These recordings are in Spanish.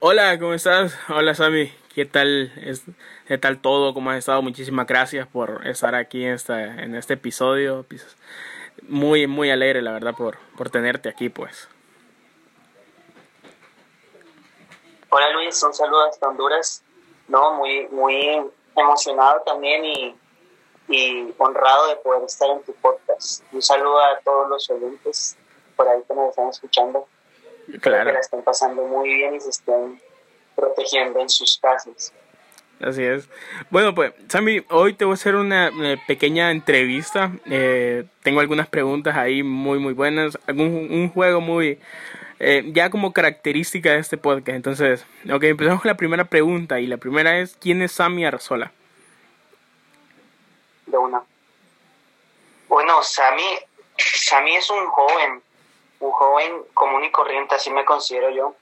Hola, ¿cómo estás? Hola Sammy, ¿qué tal? ¿Qué tal todo? ¿Cómo has estado? Muchísimas gracias por estar aquí en, esta, en este episodio. Pues, muy, muy alegre, la verdad, por, por tenerte aquí, pues. Hola Luis, un saludo hasta Honduras. No, muy, muy emocionado también y, y honrado de poder estar en tu podcast. Un saludo a todos los oyentes por ahí que nos están escuchando. Claro. que la estén pasando muy bien y se estén protegiendo en sus casas. Así es. Bueno, pues, Sammy, hoy te voy a hacer una pequeña entrevista. Eh, tengo algunas preguntas ahí muy, muy buenas. Algún, un juego muy. Eh, ya como característica de este podcast. Entonces, ok, empezamos con la primera pregunta. Y la primera es: ¿Quién es Sammy Arzola? De una. Bueno, Sammy, Sammy es un joven un joven común y corriente, así me considero yo,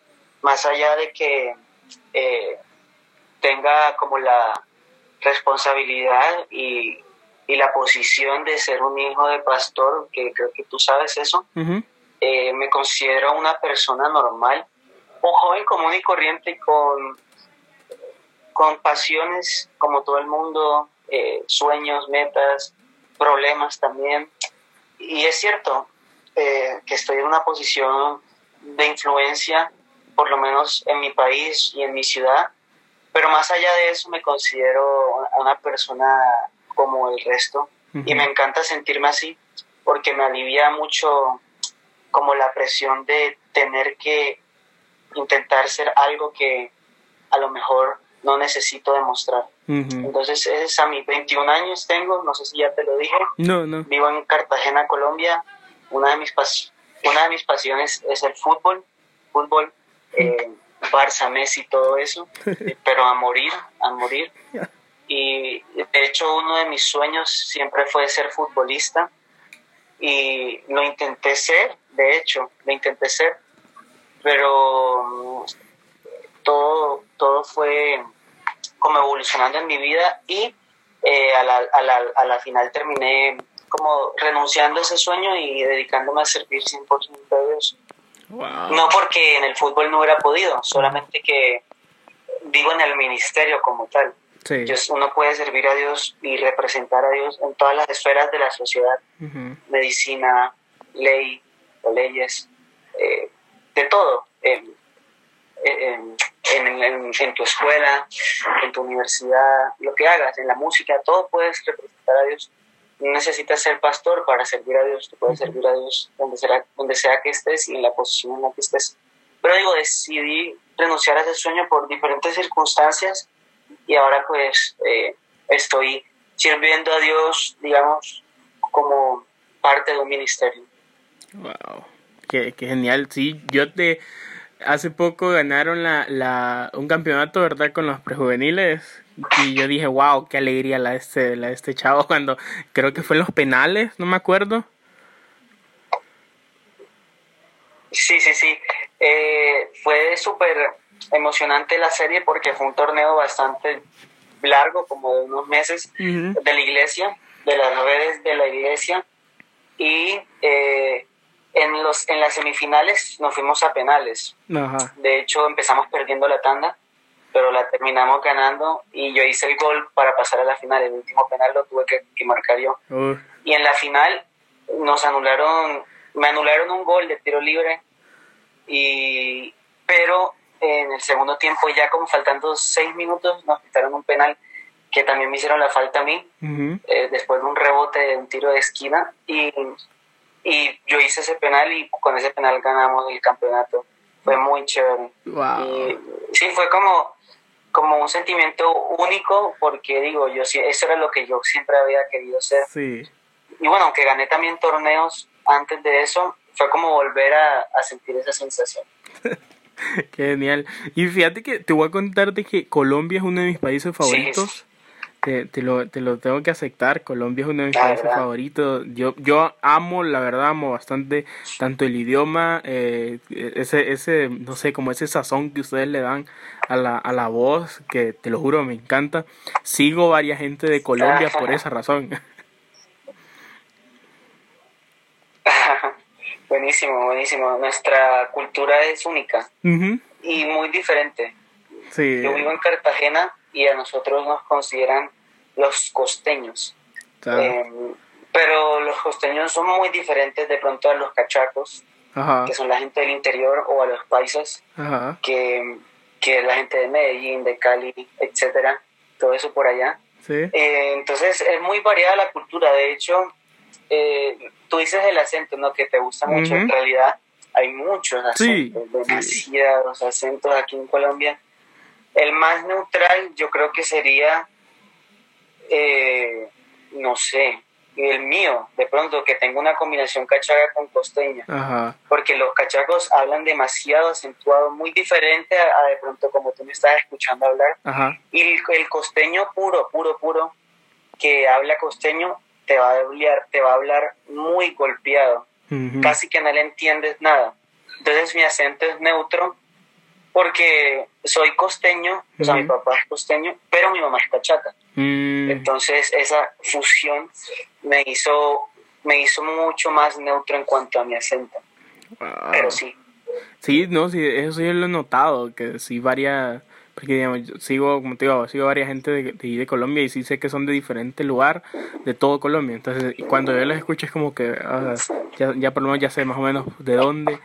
más allá de que eh, tenga como la responsabilidad y, la posición de ser un hijo de pastor, que creo que tú sabes eso, eh, me considero una persona normal, un joven común y corriente con, con pasiones como todo el mundo, eh, sueños, metas, problemas también. Y es cierto, eh, que estoy en una posición de influencia, por lo menos en mi país y en mi ciudad, pero más allá de eso me considero una persona como el resto y me encanta sentirme así porque me alivia mucho como la presión de tener que intentar ser algo que a lo mejor no necesito demostrar. Entonces, es a mis 21 años tengo, no sé si ya te lo dije. No, no. Vivo en Cartagena, Colombia una de mis, pas una de mis pasiones es el fútbol, fútbol, eh, Barça, Messi, todo eso, pero a morir, a morir. Y de hecho uno de mis sueños siempre fue ser futbolista y lo intenté ser, de hecho, lo intenté ser, pero mm, todo, todo fue como evolucionando en mi vida y eh, a, la, a, la, a la final terminé como renunciando a ese sueño y dedicándome a servir 100% a Dios. No porque en el fútbol no hubiera podido, solamente que vivo en el ministerio como tal. uno puede servir a Dios y representar a Dios en todas las esferas de la sociedad, medicina, ley, leyes, eh, de todo, en, en, tu escuela, en tu universidad, lo que hagas, en la música, todo puedes representar a Dios no necesitas ser pastor para servir a Dios, tú puedes servir a Dios donde, será, donde sea que estés y en la posición en la que estés. Pero digo, decidí renunciar a ese sueño por diferentes circunstancias y ahora pues eh, estoy sirviendo a Dios, digamos, como parte de un ministerio. Wow, qué, qué genial. Sí, yo te... Hace poco ganaron la, la, un campeonato, ¿verdad? Con los prejuveniles y yo dije, wow, qué alegría la de este, la de este chavo cuando creo que fue en los penales, no me acuerdo. Sí, sí, sí. Eh, fue súper emocionante la serie porque fue un torneo bastante largo, como de unos meses, de la iglesia, de las redes de la iglesia. Y eh, en, los, en las semifinales nos fuimos a penales. De hecho, empezamos perdiendo la tanda pero la terminamos ganando y yo hice el gol para pasar a la final. El último penal lo tuve que, marcar yo. Y en la final nos anularon, me anularon un gol de tiro libre, y, pero en el segundo tiempo, ya como faltando seis minutos, nos quitaron un penal que también me hicieron la falta a mí, eh, después de un rebote de un tiro de esquina. Y, y yo hice ese penal y con ese penal ganamos el campeonato. Fue muy chévere. Y, sí, fue como como un sentimiento único porque digo, yo eso era lo que yo siempre había querido ser. Sí. Y bueno, aunque gané también torneos antes de eso, fue como volver a, sentir esa sensación. Qué genial. Y fíjate que te voy a contarte que Colombia es uno de mis países favoritos te, lo, te lo tengo que aceptar. Colombia es uno de mis países favoritos. Yo, yo amo, la verdad, amo bastante tanto el idioma, eh, ese, ese, no sé, como ese sazón que ustedes le dan a la, a la voz, que te lo juro, me encanta. Sigo varias gente de Colombia por esa razón. buenísimo, buenísimo. Nuestra cultura es única. y muy diferente. Sí. Yo vivo en Cartagena y a nosotros nos consideran los costeños. Em, pero los costeños son muy diferentes de pronto a los cachacos, que son la gente del interior, o a los paisas, que, que la gente de Medellín, de Cali, etcétera, todo eso por allá. Eh, entonces es muy variada la cultura. De hecho, eh, tú dices el acento, ¿no? Que te gusta mucho. En realidad hay muchos acentos, demasiados acentos aquí en Colombia. El más neutral yo creo que sería, eh, no sé, el mío, de pronto, que tengo una combinación cachaca con costeña. Porque los cachacos hablan demasiado acentuado, muy diferente a, de pronto como tú me estás escuchando hablar. Y el, costeño puro, puro, puro, que habla costeño, te va a hablar, te va a hablar muy golpeado. Casi que no le entiendes nada. Entonces mi acento es neutro porque soy costeño, o sea, mi papá es costeño, pero mi mamá es cachaca. Mm. Entonces esa fusión me hizo, me hizo mucho más neutro en cuanto a mi acento. Pero sí. Sí, no, sí, eso sí lo he notado, que sí varias, porque digamos, yo sigo, como te digo, sigo varias gente de, de, Colombia y sí sé que son de diferente lugar de todo Colombia. Entonces, cuando yo les escucho es como que ah, ya, ya por lo menos ya sé más o menos de dónde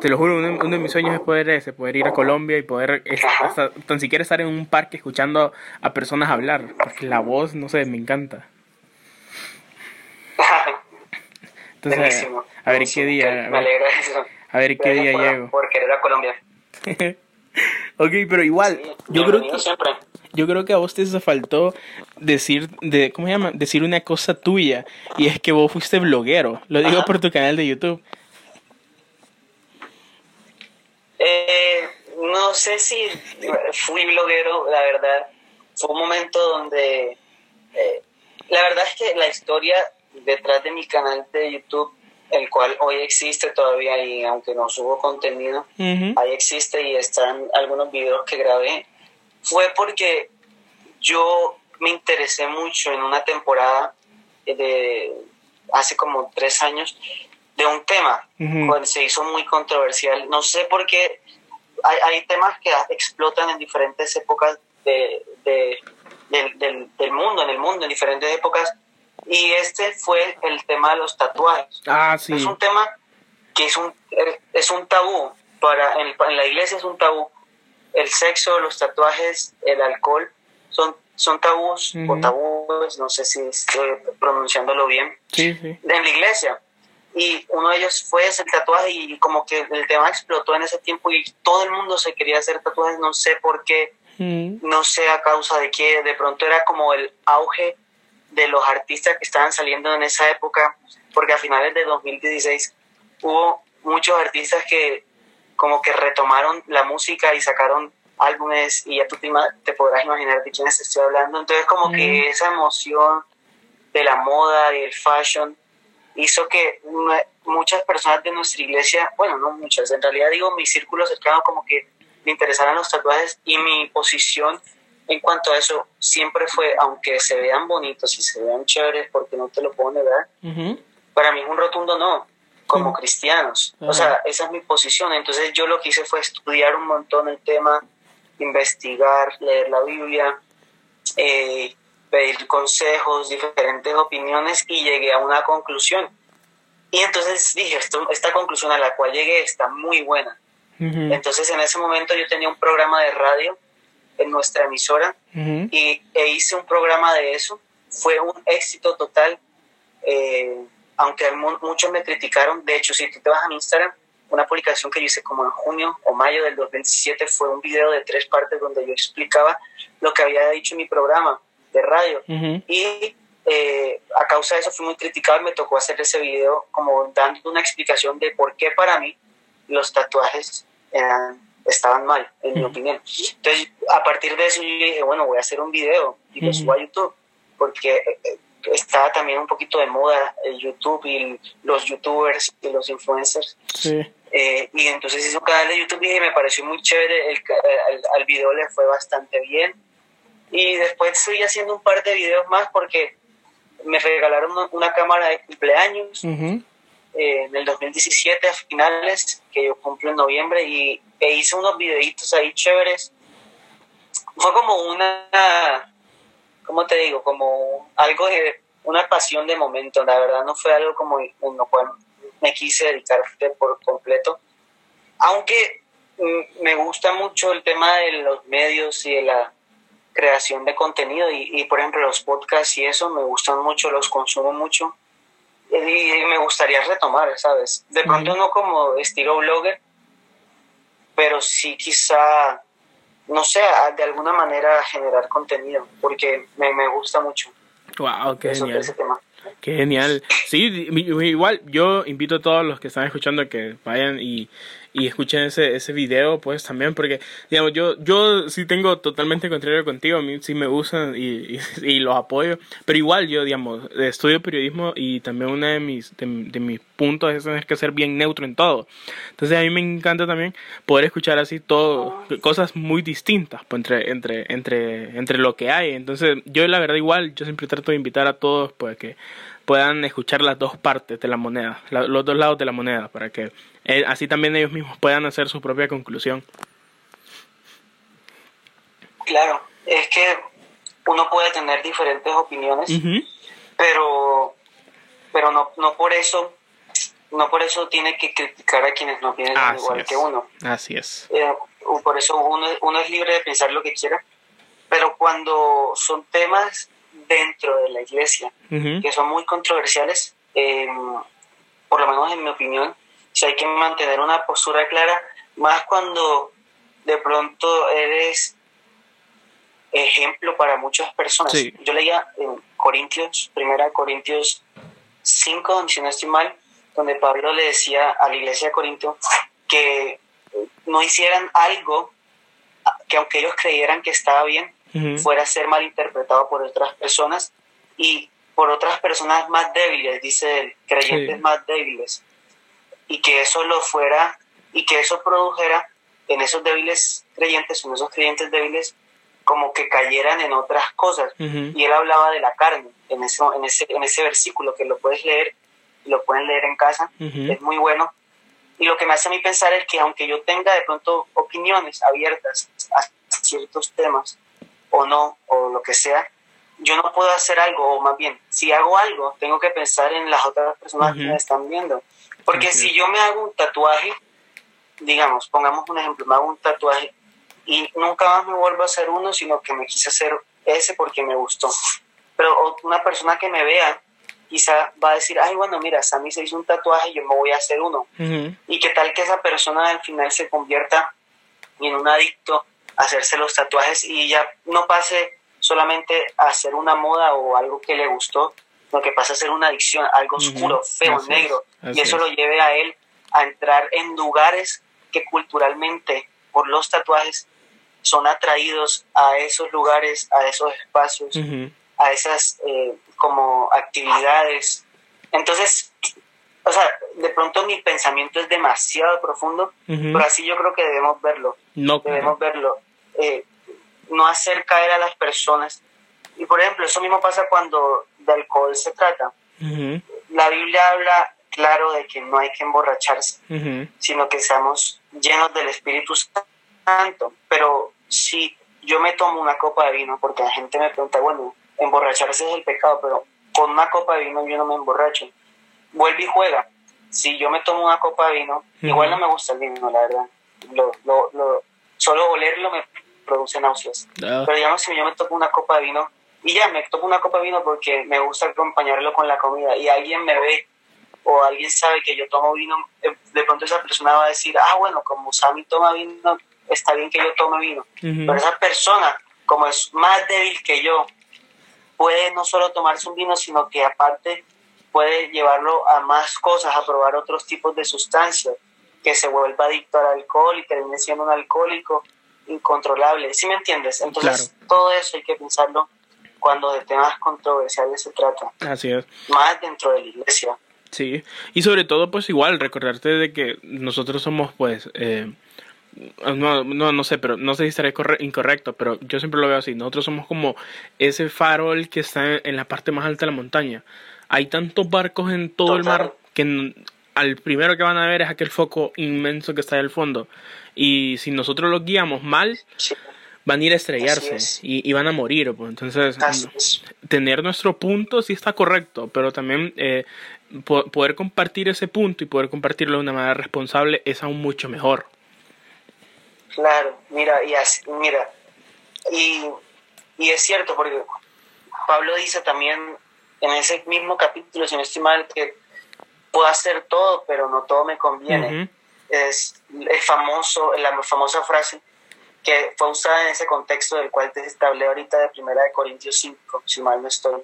te lo juro, uno, de mis sueños es poder ese, poder ir a Colombia y poder hasta, tan siquiera estar en un parque escuchando a personas hablar, porque la voz, no sé, me encanta. Entonces, a ver qué día. Me alegra eso. A ver qué día llego. Por querer a Colombia. ok, pero igual, yo creo que yo creo que a vos te faltó decir de cómo se llama, decir una cosa tuya y es que vos fuiste bloguero. Lo digo por tu canal de YouTube. Eh, no sé si fui bloguero, la verdad. Fue un momento donde... Eh, la verdad es que la historia detrás de mi canal de YouTube, el cual hoy existe todavía y aunque no subo contenido, ahí existe y están algunos videos que grabé, fue porque yo me interesé mucho en una temporada de hace como tres años de un tema, cuando se hizo muy controversial. No sé por qué hay, hay temas que explotan en diferentes épocas de, del, del, mundo, en el mundo, en diferentes épocas. Y este fue el tema de los tatuajes. Ah, sí. Es un tema que es un, es un tabú. Para, en, en la iglesia es un tabú. El sexo, los tatuajes, el alcohol, son, son tabús o tabúes, no sé si estoy pronunciándolo bien, sí, sí. en la iglesia y uno de ellos fue ese tatuaje y como que el tema explotó en ese tiempo y todo el mundo se quería hacer tatuajes, no sé por qué, mm. no sé a causa de qué, de pronto era como el auge de los artistas que estaban saliendo en esa época, porque a finales de 2016 hubo muchos artistas que como que retomaron la música y sacaron álbumes y ya tú te, podrás imaginar de quiénes estoy hablando, entonces como que mm. esa emoción de la moda y el fashion hizo que muchas personas de nuestra iglesia, bueno, no muchas, en realidad digo mi círculo cercano como que me interesaran los tatuajes y mi posición en cuanto a eso siempre fue, aunque se vean bonitos y se vean chéveres, porque no te lo puedo negar, para mí es un rotundo no, como cristianos. O sea, esa es mi posición. Entonces yo lo que hice fue estudiar un montón el tema, investigar, leer la Biblia, eh, pedir consejos, diferentes opiniones y llegué a una conclusión. Y entonces dije, esto, esta conclusión a la cual llegué está muy buena. Entonces en ese momento yo tenía un programa de radio en nuestra emisora y e hice un programa de eso. Fue un éxito total, eh, aunque muchos me criticaron. De hecho, si tú te vas a mi Instagram, una publicación que yo hice como en junio o mayo del 2017 fue un video de tres partes donde yo explicaba lo que había dicho en mi programa de radio. Y eh, a causa de eso fui muy criticado y me tocó hacer ese video como dando una explicación de por qué para mí los tatuajes eran, estaban mal, en mi opinión. Entonces, a partir de eso yo dije, bueno, voy a hacer un video y lo subo a YouTube, porque eh, estaba también un poquito de moda el YouTube y los youtubers y los influencers. Eh, y entonces hice un canal de YouTube y me pareció muy chévere, el, al video le fue bastante bien y después fui haciendo un par de videos más porque me regalaron una cámara de cumpleaños eh, en el 2017 a finales, que yo cumplo en noviembre, y e hice unos videitos ahí chéveres. Fue como una, ¿cómo te digo? Como algo de una pasión de momento, la verdad no fue algo como en lo cual me quise dedicar por completo. Aunque mm, me gusta mucho el tema de los medios y de la creación de contenido y, por ejemplo los podcasts y eso me gustan mucho, los consumo mucho y, me gustaría retomar, ¿sabes? De pronto no como estilo blogger, pero sí quizá, no sé, de alguna manera generar contenido, porque me, me gusta mucho. Wow, qué genial. Qué genial. Sí, igual yo invito a todos los que están escuchando que vayan y y escuchen ese, ese video pues también porque digamos yo yo sí tengo totalmente contrario contigo a mí sí me gustan y, y, los apoyo pero igual yo digamos estudio periodismo y también uno de mis de, mis puntos es tener que ser bien neutro en todo. Entonces a mí me encanta también poder escuchar así todo cosas muy distintas pues, entre entre entre entre lo que hay. Entonces yo la verdad igual yo siempre trato de invitar a todos pues que puedan escuchar las dos partes de la moneda, los dos lados de la moneda, para que eh, así también ellos mismos puedan hacer su propia conclusión. Claro, es que uno puede tener diferentes opiniones, pero, pero no, no por eso no por eso tiene que criticar a quienes no piensan igual que uno. Así es. Eh, por eso uno, uno es libre de pensar lo que quiera, pero cuando son temas dentro de la iglesia, que son muy controversiales, em, por lo menos en mi opinión, si hay que mantener una postura clara, más cuando de pronto eres ejemplo para muchas personas. Yo leía en Corintios, primera Corintios 5, si no estoy mal, donde Pablo le decía a la iglesia de Corinto que no hicieran algo que aunque ellos creyeran que estaba bien, fuera a ser malinterpretado por otras personas y por otras personas más débiles, dice él, creyentes más débiles, y que eso lo fuera, y que eso produjera en esos débiles creyentes, en esos creyentes débiles, como que cayeran en otras cosas. Y él hablaba de la carne en ese, en ese, en ese versículo, que lo puedes leer, lo pueden leer en casa, es muy bueno. Y lo que me hace a mí pensar es que aunque yo tenga de pronto opiniones abiertas a ciertos temas, o no, o lo que sea, yo no puedo hacer algo, o más bien, si hago algo, tengo que pensar en las otras personas que me están viendo. Porque si yo me hago un tatuaje, digamos, pongamos un ejemplo, me hago un tatuaje y nunca más me vuelvo a hacer uno, sino que me quise hacer ese porque me gustó. Pero una persona que me vea, quizá va a decir, ay, bueno, mira, Sammy se hizo un tatuaje, y yo me voy a hacer uno. Y qué tal que esa persona al final se convierta en un adicto hacerse los tatuajes y ya no pase solamente a hacer una moda o algo que le gustó, lo que pasa a ser una adicción, algo oscuro, feo, negro, y eso lo lleve a él a entrar en lugares que culturalmente por los tatuajes son atraídos a esos lugares, a esos espacios, a esas eh, como actividades. Entonces, o sea, de pronto mi pensamiento es demasiado profundo, pero así yo creo que debemos verlo. No, debemos verlo. Eh, no hacer caer a las personas. Y por ejemplo, eso mismo pasa cuando de alcohol se trata. La Biblia habla claro de que no hay que emborracharse, sino que seamos llenos del Espíritu Santo. Pero si yo me tomo una copa de vino, porque la gente me pregunta, bueno, emborracharse es el pecado, pero con una copa de vino yo no me emborracho. Vuelve y juega. Si yo me tomo una copa de vino, igual no me gusta el vino, la verdad. Lo, lo, lo, solo olerlo me produce náuseas. Ah. Pero digamos, si yo me tomo una copa de vino, y ya me tomo una copa de vino porque me gusta acompañarlo con la comida, y alguien me ve o alguien sabe que yo tomo vino, eh, de pronto esa persona va a decir, ah, bueno, como Sammy toma vino, está bien que yo tome vino. Pero esa persona, como es más débil que yo, puede no solo tomarse un vino, sino que aparte puede llevarlo a más cosas, a probar otros tipos de sustancias, que se vuelva adicto al alcohol y termine siendo un alcohólico incontrolable, ¿sí me entiendes? Entonces todo eso hay que pensarlo cuando de temas controversiales se trata. Así es. Más dentro de la iglesia. Sí, y sobre todo pues igual recordarte de que nosotros somos pues... Eh, no, no, no sé, pero no sé si estaré incorrecto, pero yo siempre lo veo así. Nosotros somos como ese farol que está en la parte más alta de la montaña. Hay tantos barcos en todo el mar que al primero que van a ver es aquel foco inmenso que está ahí al fondo. Y si nosotros los guiamos mal, van a ir a estrellarse y, van a morir. Pues. Entonces, tener nuestro punto sí está correcto, pero también eh, poder compartir ese punto y poder compartirlo de una manera responsable es aún mucho mejor. Claro, mira, y así, mira, y, y es cierto, porque Pablo dice también en ese mismo capítulo, si no estoy mal, que puedo hacer todo, pero no todo me conviene. Es el famoso, la famosa frase que fue usada en ese contexto del cual te hablé ahorita de Primera de Corintios 5, si mal no estoy.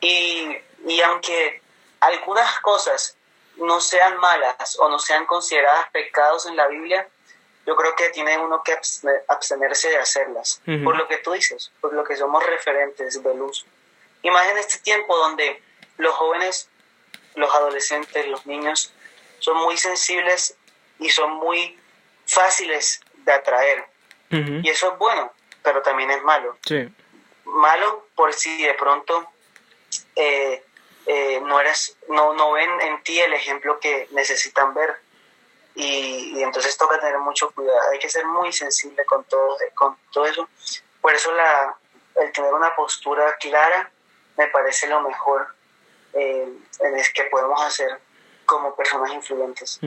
Y, y aunque algunas cosas no sean malas o no sean consideradas pecados en la Biblia, yo creo que tiene uno que abstenerse de hacerlas, por lo que tú dices, por lo que somos referentes de luz. Y más en este tiempo donde los jóvenes, los adolescentes, los niños son muy sensibles y son muy fáciles de atraer. Y eso es bueno, pero también es malo. Malo por si de pronto eh, eh, no, eres, no, no ven en ti el ejemplo que necesitan ver. Y, entonces toca tener mucho cuidado, hay que ser muy sensible con todo, con todo eso. Por eso la, el tener una postura clara me parece lo mejor eh, en es que podemos hacer como personas influyentes.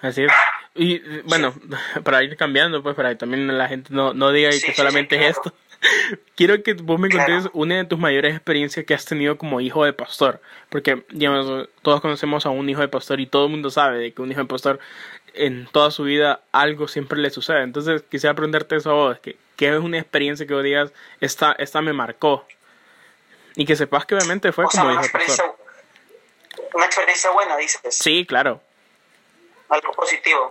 Así es. Y bueno, para ir cambiando, pues para que también la gente no, no diga que solamente es esto. Quiero que vos me contes una de tus mayores experiencias que has tenido como hijo de pastor. Porque, digamos, todos conocemos a un hijo de pastor y todo el mundo sabe de que un hijo de pastor en toda su vida algo siempre le sucede. Entonces, quisiera preguntarte eso a vos. ¿Qué, qué es una experiencia que vos digas, esta, esta me marcó? Y que sepas que obviamente fue como hijo de pastor. Una experiencia buena, dices. Sí, claro. Algo positivo.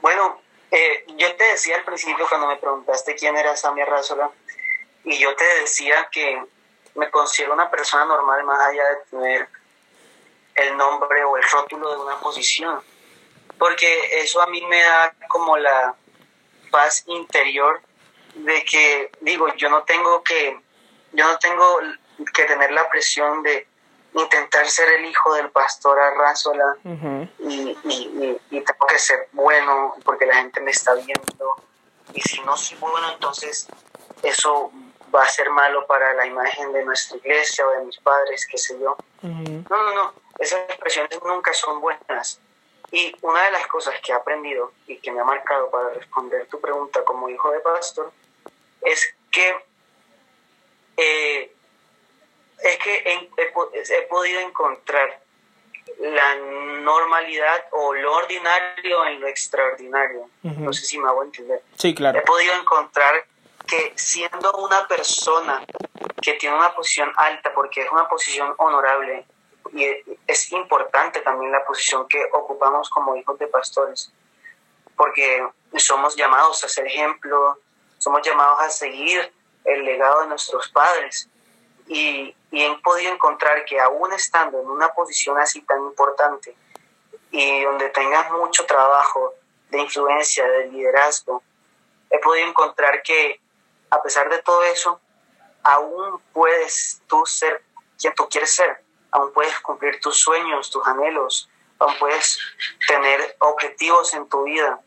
Bueno, eh, yo te decía al principio cuando me preguntaste quién era Samia Razola, y yo te decía que me considero una persona normal más allá de tener el nombre o el rótulo de una posición, porque eso a mí me da como la paz interior de que digo, yo no tengo que yo no tengo que tener la presión de intentar ser el hijo del pastor Arrazola y, tengo que ser bueno porque la gente me está viendo. Y si no soy bueno, entonces eso va a ser malo para la imagen de nuestra iglesia o de mis padres, qué sé yo. No, no, no. Esas expresiones nunca son buenas. Y una de las cosas que he aprendido y que me ha marcado para responder tu pregunta como hijo de pastor es que eh, es que he, podido encontrar la normalidad o lo ordinario en lo extraordinario. No sé si me hago entender. Sí, claro. He podido encontrar que siendo una persona que tiene una posición alta, porque es una posición honorable, y es importante también la posición que ocupamos como hijos de pastores, porque somos llamados a ser ejemplo, somos llamados a seguir el legado de nuestros padres. Y, y he podido encontrar que aún estando en una posición así tan importante y donde tengas mucho trabajo de influencia, de liderazgo, he podido encontrar que a pesar de todo eso, aún puedes tú ser quien tú quieres ser, aún puedes cumplir tus sueños, tus anhelos, aún puedes tener objetivos en tu vida.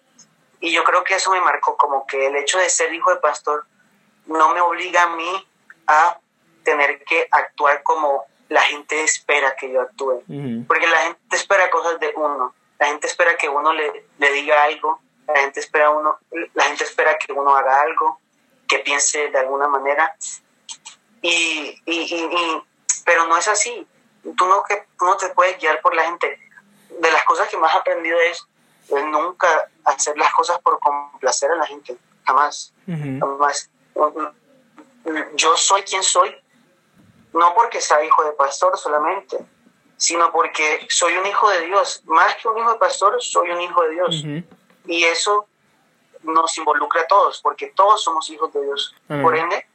Y yo creo que eso me marcó como que el hecho de ser hijo de pastor no me obliga a mí a tener que actuar como la gente espera que yo actúe. Porque la gente espera cosas de uno. La gente espera que uno le, le diga algo. La gente, espera uno, la gente espera que uno haga algo, que piense de alguna manera. Y, y, y, pero no es así. Tú no, que, tú no te puedes guiar por la gente. De las cosas que más he aprendido es, nunca hacer las cosas por complacer a la gente. Jamás. Jamás. Yo soy quien soy no porque sea hijo de pastor solamente, sino porque soy un hijo de Dios. Más que un hijo de pastor, soy un hijo de Dios. Y eso nos involucra a todos, porque todos somos hijos de Dios. Por ende,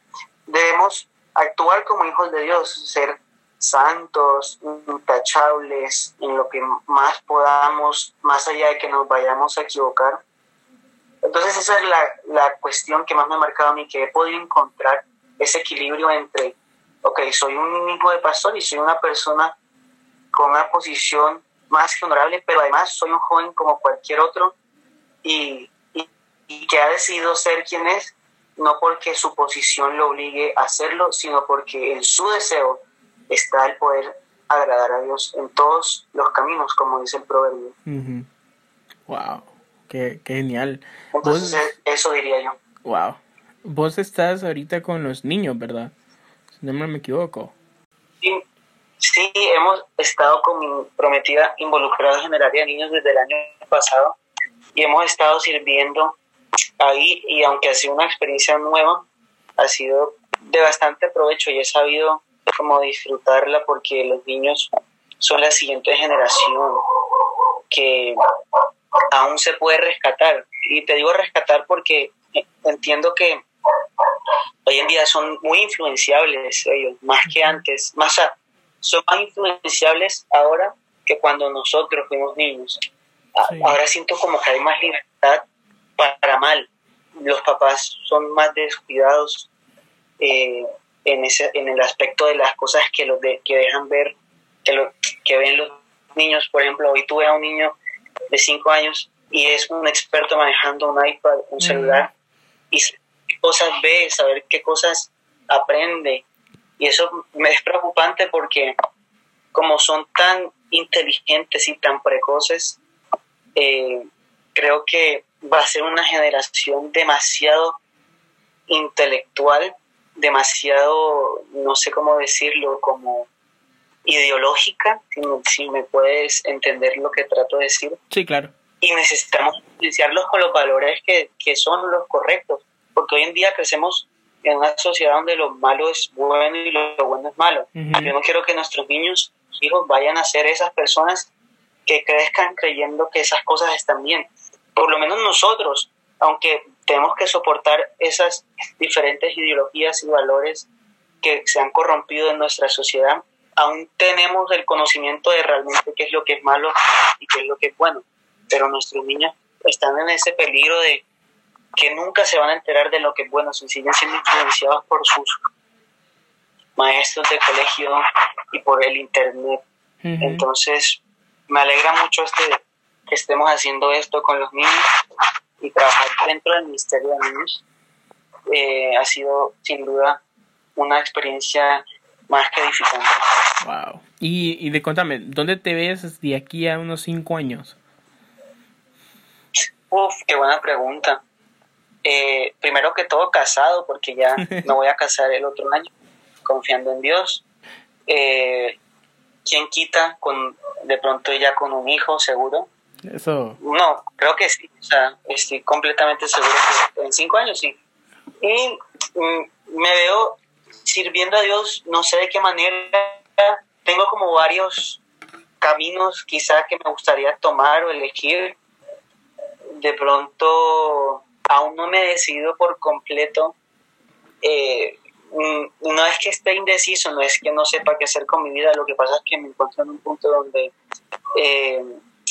debemos actuar como hijos de Dios, ser santos, intachables, en lo que más podamos, más allá de que nos vayamos a equivocar. Entonces esa es la, la cuestión que más me ha marcado a mí, que he podido encontrar ese equilibrio entre ok, soy un hijo de pastor y soy una persona con una posición más que honorable, pero además soy un joven como cualquier otro y, y, que ha decidido ser quien es, no porque su posición lo obligue a hacerlo, sino porque en su deseo está el poder agradar a Dios en todos los caminos, como dice el proverbio. Wow, qué, genial. Entonces, eso diría yo. Wow. Vos estás ahorita con los niños, ¿verdad? No me equivoco. Sí, sí, hemos estado con mi prometida involucrada en el área de niños desde el año pasado y hemos estado sirviendo ahí y aunque ha sido una experiencia nueva, ha sido de bastante provecho y he sabido cómo disfrutarla porque los niños son la siguiente generación que aún se puede rescatar. Y te digo rescatar porque entiendo que hoy en día son muy influenciables ellos, más que antes, más son más influenciables ahora que cuando nosotros fuimos niños. Ahora siento como que hay más libertad para mal. Los papás son más descuidados eh, en, ese, en el aspecto de las cosas que, los de, que dejan ver, que, lo, que ven los niños. Por ejemplo, hoy tuve a un niño de 5 años y es un experto manejando un iPad, un celular, y qué cosas ve, saber qué cosas aprende. Y eso me es preocupante porque como son tan inteligentes y tan precoces, eh, creo que va a ser una generación demasiado intelectual, demasiado, no sé cómo decirlo, como ideológica, si me, puedes entender lo que trato de decir. Sí, claro. Y necesitamos influenciarlos con los valores que, que son los correctos, porque hoy en día crecemos en una sociedad donde lo malo es bueno y lo bueno es malo. Yo no quiero que nuestros niños, hijos, vayan a ser esas personas que crezcan creyendo que esas cosas están bien. Por lo menos nosotros, aunque tenemos que soportar esas diferentes ideologías y valores que se han corrompido en nuestra sociedad, aún tenemos el conocimiento de realmente qué es lo que es malo y qué es lo que es bueno. Pero nuestros niños están en ese peligro de que nunca se van a enterar de lo que es bueno, si siguen siendo influenciados por sus maestros de colegio y por el internet. Entonces, me alegra mucho este que estemos haciendo esto con los niños y trabajar dentro del Ministerio de Niños. Eh, ha sido sin duda una experiencia más que edificante. Wow. Y, y de contame, ¿dónde te ves de aquí a unos cinco años? Uf, qué buena pregunta. Eh, primero que todo casado, porque ya no voy a casar el otro año, confiando en Dios. Eh, ¿Quién quita con de pronto ya con un hijo seguro? Eso. No, creo que sí. O sea, estoy completamente seguro que en cinco años sí. Y mm, me veo sirviendo a Dios, no sé de qué manera. Tengo como varios caminos quizá que me gustaría tomar o elegir. De pronto aún no me he decidido por completo. Eh, no es que esté indeciso, no es que no sepa qué hacer con mi vida, lo que pasa es que me encuentro en un punto donde eh,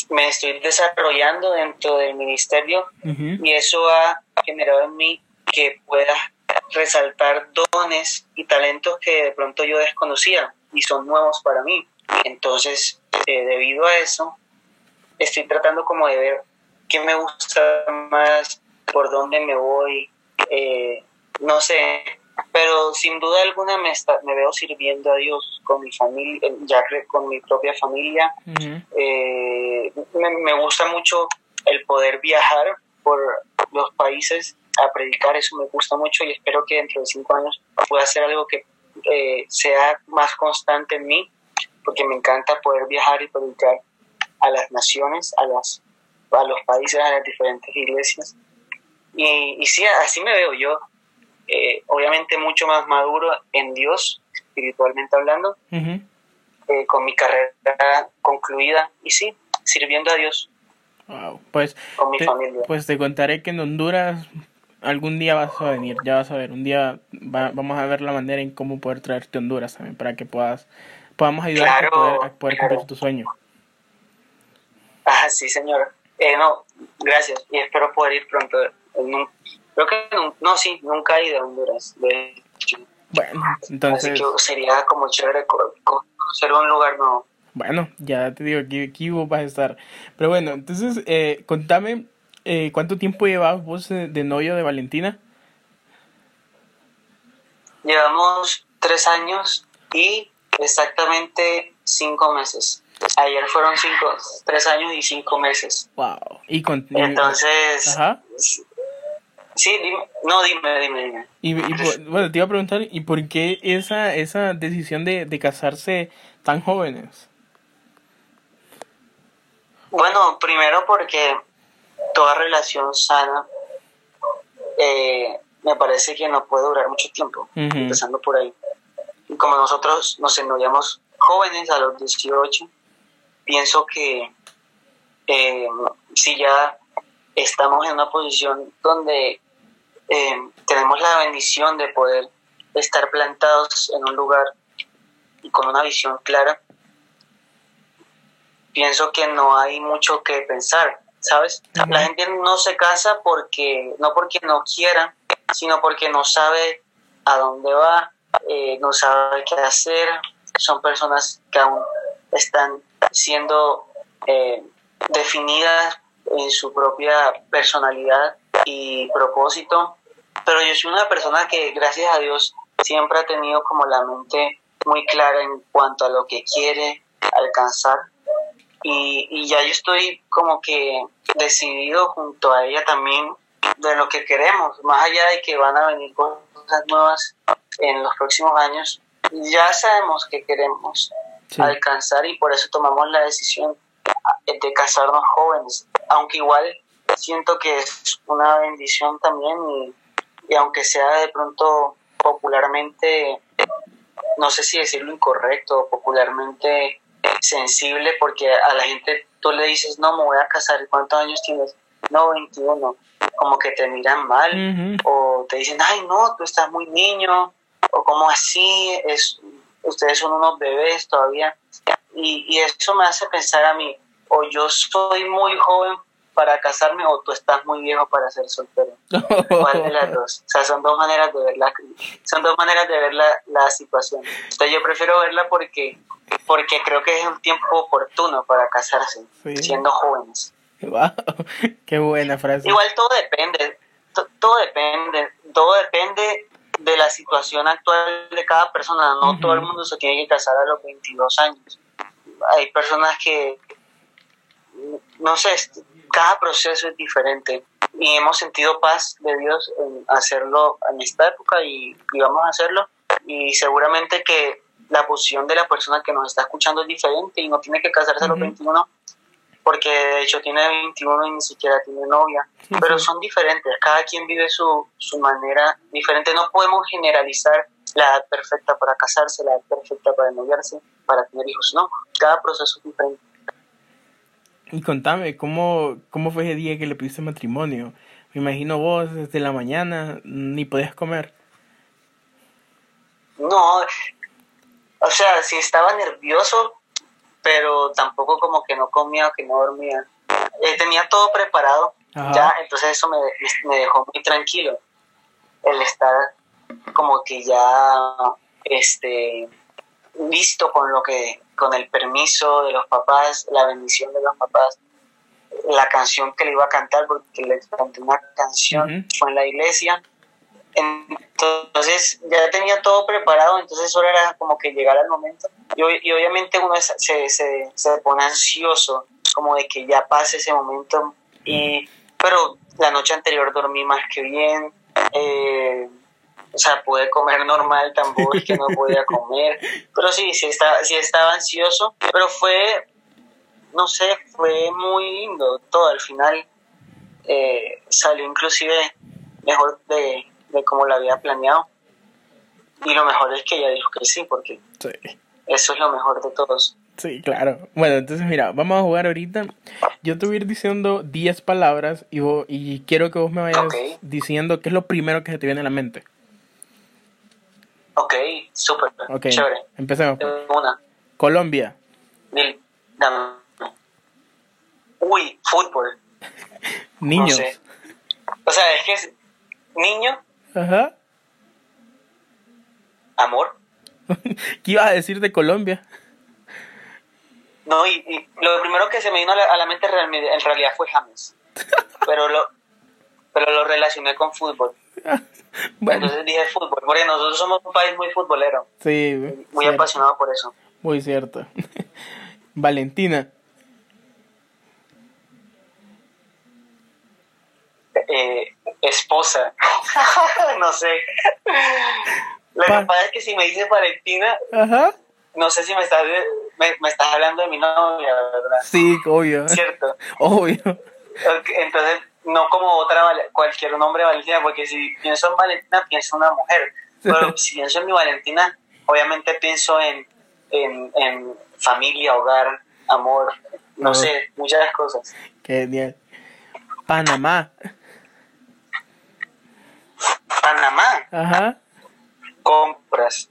me estoy desarrollando dentro del ministerio y eso ha generado en mí que pueda resaltar dones y talentos que de pronto yo desconocía y son nuevos para mí. Entonces, eh, debido a eso, estoy tratando como de ver qué me gusta más, por dónde me voy, eh, no sé, pero sin duda alguna me, me veo sirviendo a Dios con mi familia, ya con mi propia familia. Eh, me, gusta mucho el poder viajar por los países a predicar, eso me gusta mucho y espero que dentro de cinco años pueda hacer algo que eh, sea más constante en mí, porque me encanta poder viajar y predicar a las naciones, a, las, a los países, a las diferentes iglesias. Y, y sí, así me veo yo eh, obviamente mucho más maduro en Dios, espiritualmente hablando, eh, con mi carrera concluida y sí, sirviendo a Dios. Pues, con mi familia. Pues te contaré que en Honduras algún día vas a venir, ya vas a ver, un día vamos a ver la manera en cómo poder traerte a Honduras también para que puedas podamos ayudarte a poder, cumplir tu sueño. Ah, sí, señor. Eh, no, gracias y espero poder ir pronto. Creo que no, sí, nunca he ido a Honduras, de Bueno, entonces... sería como chévere conocer un lugar nuevo. Bueno, ya te digo, aquí, aquí vos vas a estar. Pero bueno, entonces, eh, contame, eh, ¿cuánto tiempo llevabas vos de novio de Valentina? Llevamos tres años y exactamente cinco meses. Ayer fueron cinco, tres años y cinco meses. Wow. Y Entonces, Ajá. Sí, dime. No, dime, dime, dime. Y, bueno, te iba a preguntar, ¿y por qué esa, esa decisión de, de casarse tan jóvenes? Bueno, primero porque toda relación sana eh, me parece que no puede durar mucho tiempo, empezando por ahí. Y como nosotros nos enrollamos jóvenes a los 18, pienso que eh, si ya estamos en una posición donde eh, tenemos la bendición de poder estar plantados en un lugar y con una visión clara, pienso que no hay mucho que pensar, ¿sabes? La gente no se casa porque no porque no quiera, sino porque no sabe a dónde va, eh, no sabe qué hacer, son personas que aún están siendo eh, definidas en su propia personalidad y propósito, pero yo soy una persona que gracias a Dios siempre ha tenido como la mente muy clara en cuanto a lo que quiere alcanzar. Y, y ya yo estoy como que decidido junto a ella también de lo que queremos, más allá de que van a venir cosas nuevas en los próximos años, ya sabemos que queremos alcanzar y por eso tomamos la decisión de casarnos jóvenes, aunque igual siento que es una bendición también y, y aunque sea de pronto popularmente, no sé si decirlo incorrecto, popularmente sensible porque a la gente tú le dices, no, me voy a casar, ¿cuántos años tienes? No, 21. Como que te miran mal o te dicen, ay, no, tú estás muy niño o como así, es, ustedes son unos bebés todavía. Y, y eso me hace pensar a mí, o yo soy muy joven para casarme o tú estás muy viejo para ser soltero. ¿Cuál de las dos? O sea, son dos maneras de ver la, son dos maneras de ver la, la situación. Entonces yo prefiero verla porque porque creo que es un tiempo oportuno para casarse, siendo jóvenes. Wow, qué buena frase. Igual todo depende, todo depende, todo depende de la situación actual de cada persona. No todo el mundo se tiene que casar a los 22 años. Hay personas que, no sé, cada proceso es diferente y hemos sentido paz de Dios en hacerlo en esta época y, y vamos a hacerlo. Y seguramente que la posición de la persona que nos está escuchando es diferente y no tiene que casarse a los 21 porque de hecho tiene 21 y ni siquiera tiene novia, pero son diferentes, cada quien vive su, su manera diferente, no podemos generalizar la edad perfecta para casarse, la edad perfecta para noviarse, para tener hijos, no, cada proceso es diferente. Y contame, ¿cómo, cómo fue ese día que le pediste matrimonio? Me imagino vos desde la mañana ni podías comer. No, o sea, sí estaba nervioso, pero tampoco como que no comía o que no dormía. Eh, tenía todo preparado, ya, entonces eso me, me dejó muy tranquilo. El estar como que ya este listo con lo que con el permiso de los papás la bendición de los papás la canción que le iba a cantar porque le canté una canción fue en la iglesia entonces ya tenía todo preparado, entonces solo era como que llegar al momento. Y, y obviamente uno se, se, se, pone ansioso, como de que ya pase ese momento. Y, pero la noche anterior dormí más que bien. Eh, o sea, pude comer normal, tampoco es que no podía comer. Pero sí, sí estaba, sí estaba ansioso. Pero fue, no sé, fue muy lindo todo. Al final eh, salió inclusive mejor de, de cómo lo había planeado. Y lo mejor es que ella dijo que sí, porque eso es lo mejor de todos. Sí, claro. Bueno, entonces mira, vamos a jugar ahorita. Yo te voy a ir diciendo 10 palabras y, y quiero que vos me vayas diciendo qué es lo primero que se te viene a la mente. Ok, súper. Okay. Chévere. Empecemos. Pues. Una. Colombia. Uy, fútbol. Niños. O sea, es que es niño Ajá. Amor. ¿Qué ibas a decir de Colombia? No, y, lo primero que se me vino a la, mente en realidad fue James. pero lo, pero lo relacioné con fútbol. Entonces dije fútbol, porque nosotros somos un país muy futbolero. Sí, muy apasionado por eso. Muy cierto. Valentina. Eh, esposa. no sé. Lo que pasa es que si me dices Valentina, no sé si me estás, me, estás hablando de mi novia, ¿verdad? Sí, obvio. ¿Cierto? Obvio. Entonces, no como otra cualquier nombre Valentina, porque si pienso en Valentina, pienso en una mujer. Pero si pienso en mi Valentina, obviamente pienso en, en, familia, hogar, amor, no sé, muchas cosas. Qué genial. Panamá. Panamá. Ajá. Compras.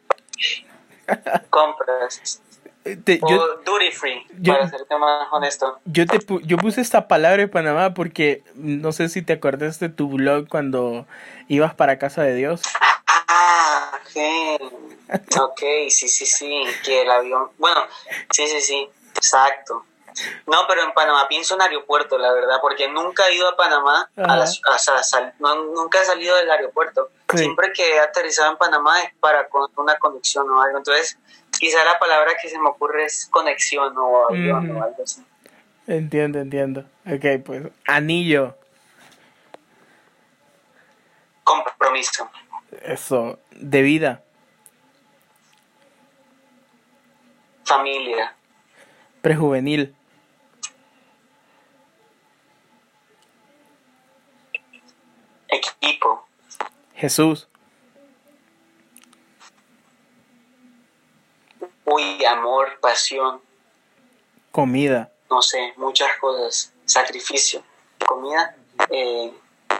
Compras. O duty free, para serte más honesto. Yo, te, yo puse esta palabra en Panamá porque no sé si te acuerdas de tu blog cuando ibas para Casa de Dios. Ah, ok. ok, sí, sí, sí. Que el avión. Bueno, sí, sí, sí. Exacto. No, pero en Panamá pienso en aeropuerto, la verdad, porque nunca he ido a Panamá, a nunca he salido del aeropuerto. Siempre que he aterrizado en Panamá es para con una conexión o algo. Entonces, quizá la palabra que se me ocurre es conexión o avión o algo así. Entiendo, entiendo. Ok, pues, anillo. Compromiso. Eso, de vida. Familia. Prejuvenil. Equipo. Jesús. Uy, amor, pasión. Comida. No sé, muchas cosas. Sacrificio. Comida eh,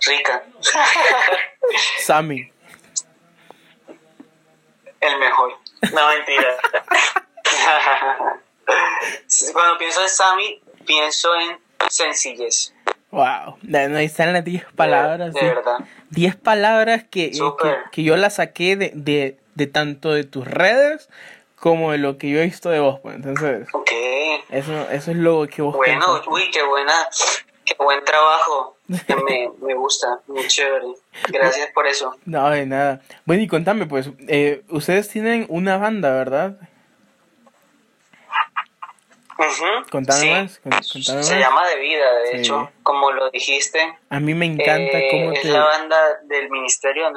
rica. Sammy. El mejor. No, mentira. Cuando pienso en Sammy, pienso en sencillez. Wow, ahí están las 10 palabras. De, verdad. 10 palabras que, que, yo las saqué de, de, de, tanto de tus redes como de lo que yo he visto de vos. Pues. Entonces, eso, eso es lo que vos Bueno, uy, qué buena, qué buen trabajo. me, me gusta, muy chévere. Gracias por eso. No, de nada. Bueno, y contame, pues, eh, ustedes tienen una banda, ¿verdad? Contame Se llama De Vida, de hecho, como lo dijiste. A mí me encanta eh, cómo es la banda del ministerio.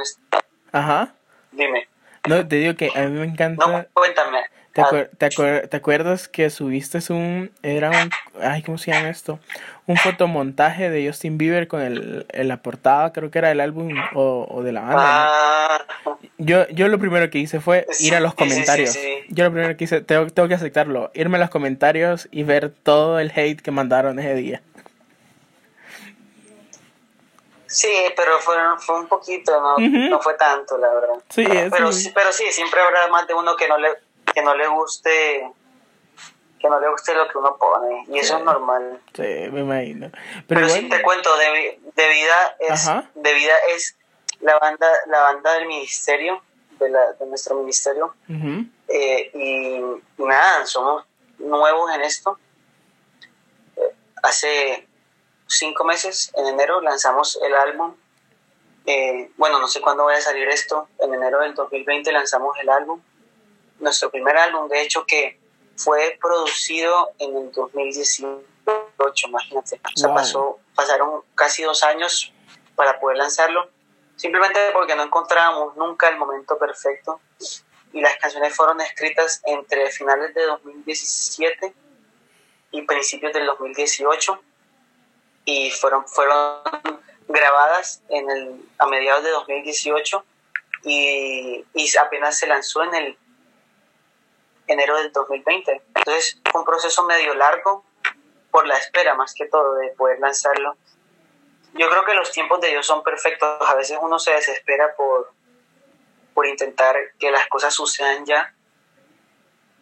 Ajá. Dime. No, te digo que a mí me encanta... No, cuéntame. ¿Te, ah. ¿te, acuerdas que subiste un... Era un... Ay, ¿cómo se llama esto? Un fotomontaje de Justin Bieber con el, la portada, creo que era del álbum o, o de la banda. Ah. Yo, yo lo primero que hice fue ir a los comentarios. yo lo primero que hice, tengo, tengo que aceptarlo, irme a los comentarios y ver todo el hate que mandaron ese día. Sí, pero fue, fue un poquito, no, no fue tanto, la verdad. Sí, pero, sí, pero sí, siempre habrá más de uno que no le, que no le guste que no le guste lo que uno pone y eso es normal. Sí, me imagino. Pero, si te cuento, de, de vida es de vida es la banda la banda del ministerio de, la, de nuestro ministerio eh, y, nada somos nuevos en esto. Eh, hace cinco meses, en enero, lanzamos el álbum. Eh, bueno, no sé cuándo vaya a salir esto. En enero del 2020 lanzamos el álbum nuestro primer álbum, de hecho, que fue producido en el 2018, imagínate. O sea, pasó, pasaron casi dos años para poder lanzarlo, simplemente porque no encontrábamos nunca el momento perfecto. Y las canciones fueron escritas entre finales de 2017 y principios del 2018 y fueron, fueron grabadas en el, a mediados de 2018 y, y apenas se lanzó en el enero del 2020. Entonces un proceso medio largo por la espera más que todo de poder lanzarlo. Yo creo que los tiempos de Dios son perfectos. A veces uno se desespera por, por intentar que las cosas sucedan ya.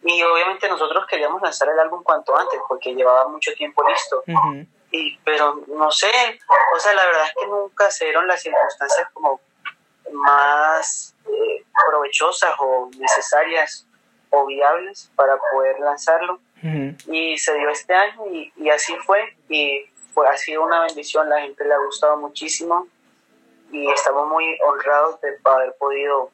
Y obviamente nosotros queríamos lanzar el álbum cuanto antes porque llevaba mucho tiempo listo. Y, pero no sé, o sea, la verdad es que nunca se dieron las circunstancias como más eh, provechosas o necesarias o viables para poder lanzarlo. y se dio este año y, y así fue y fue, ha sido una bendición, la gente le ha gustado muchísimo y estamos muy honrados de haber podido,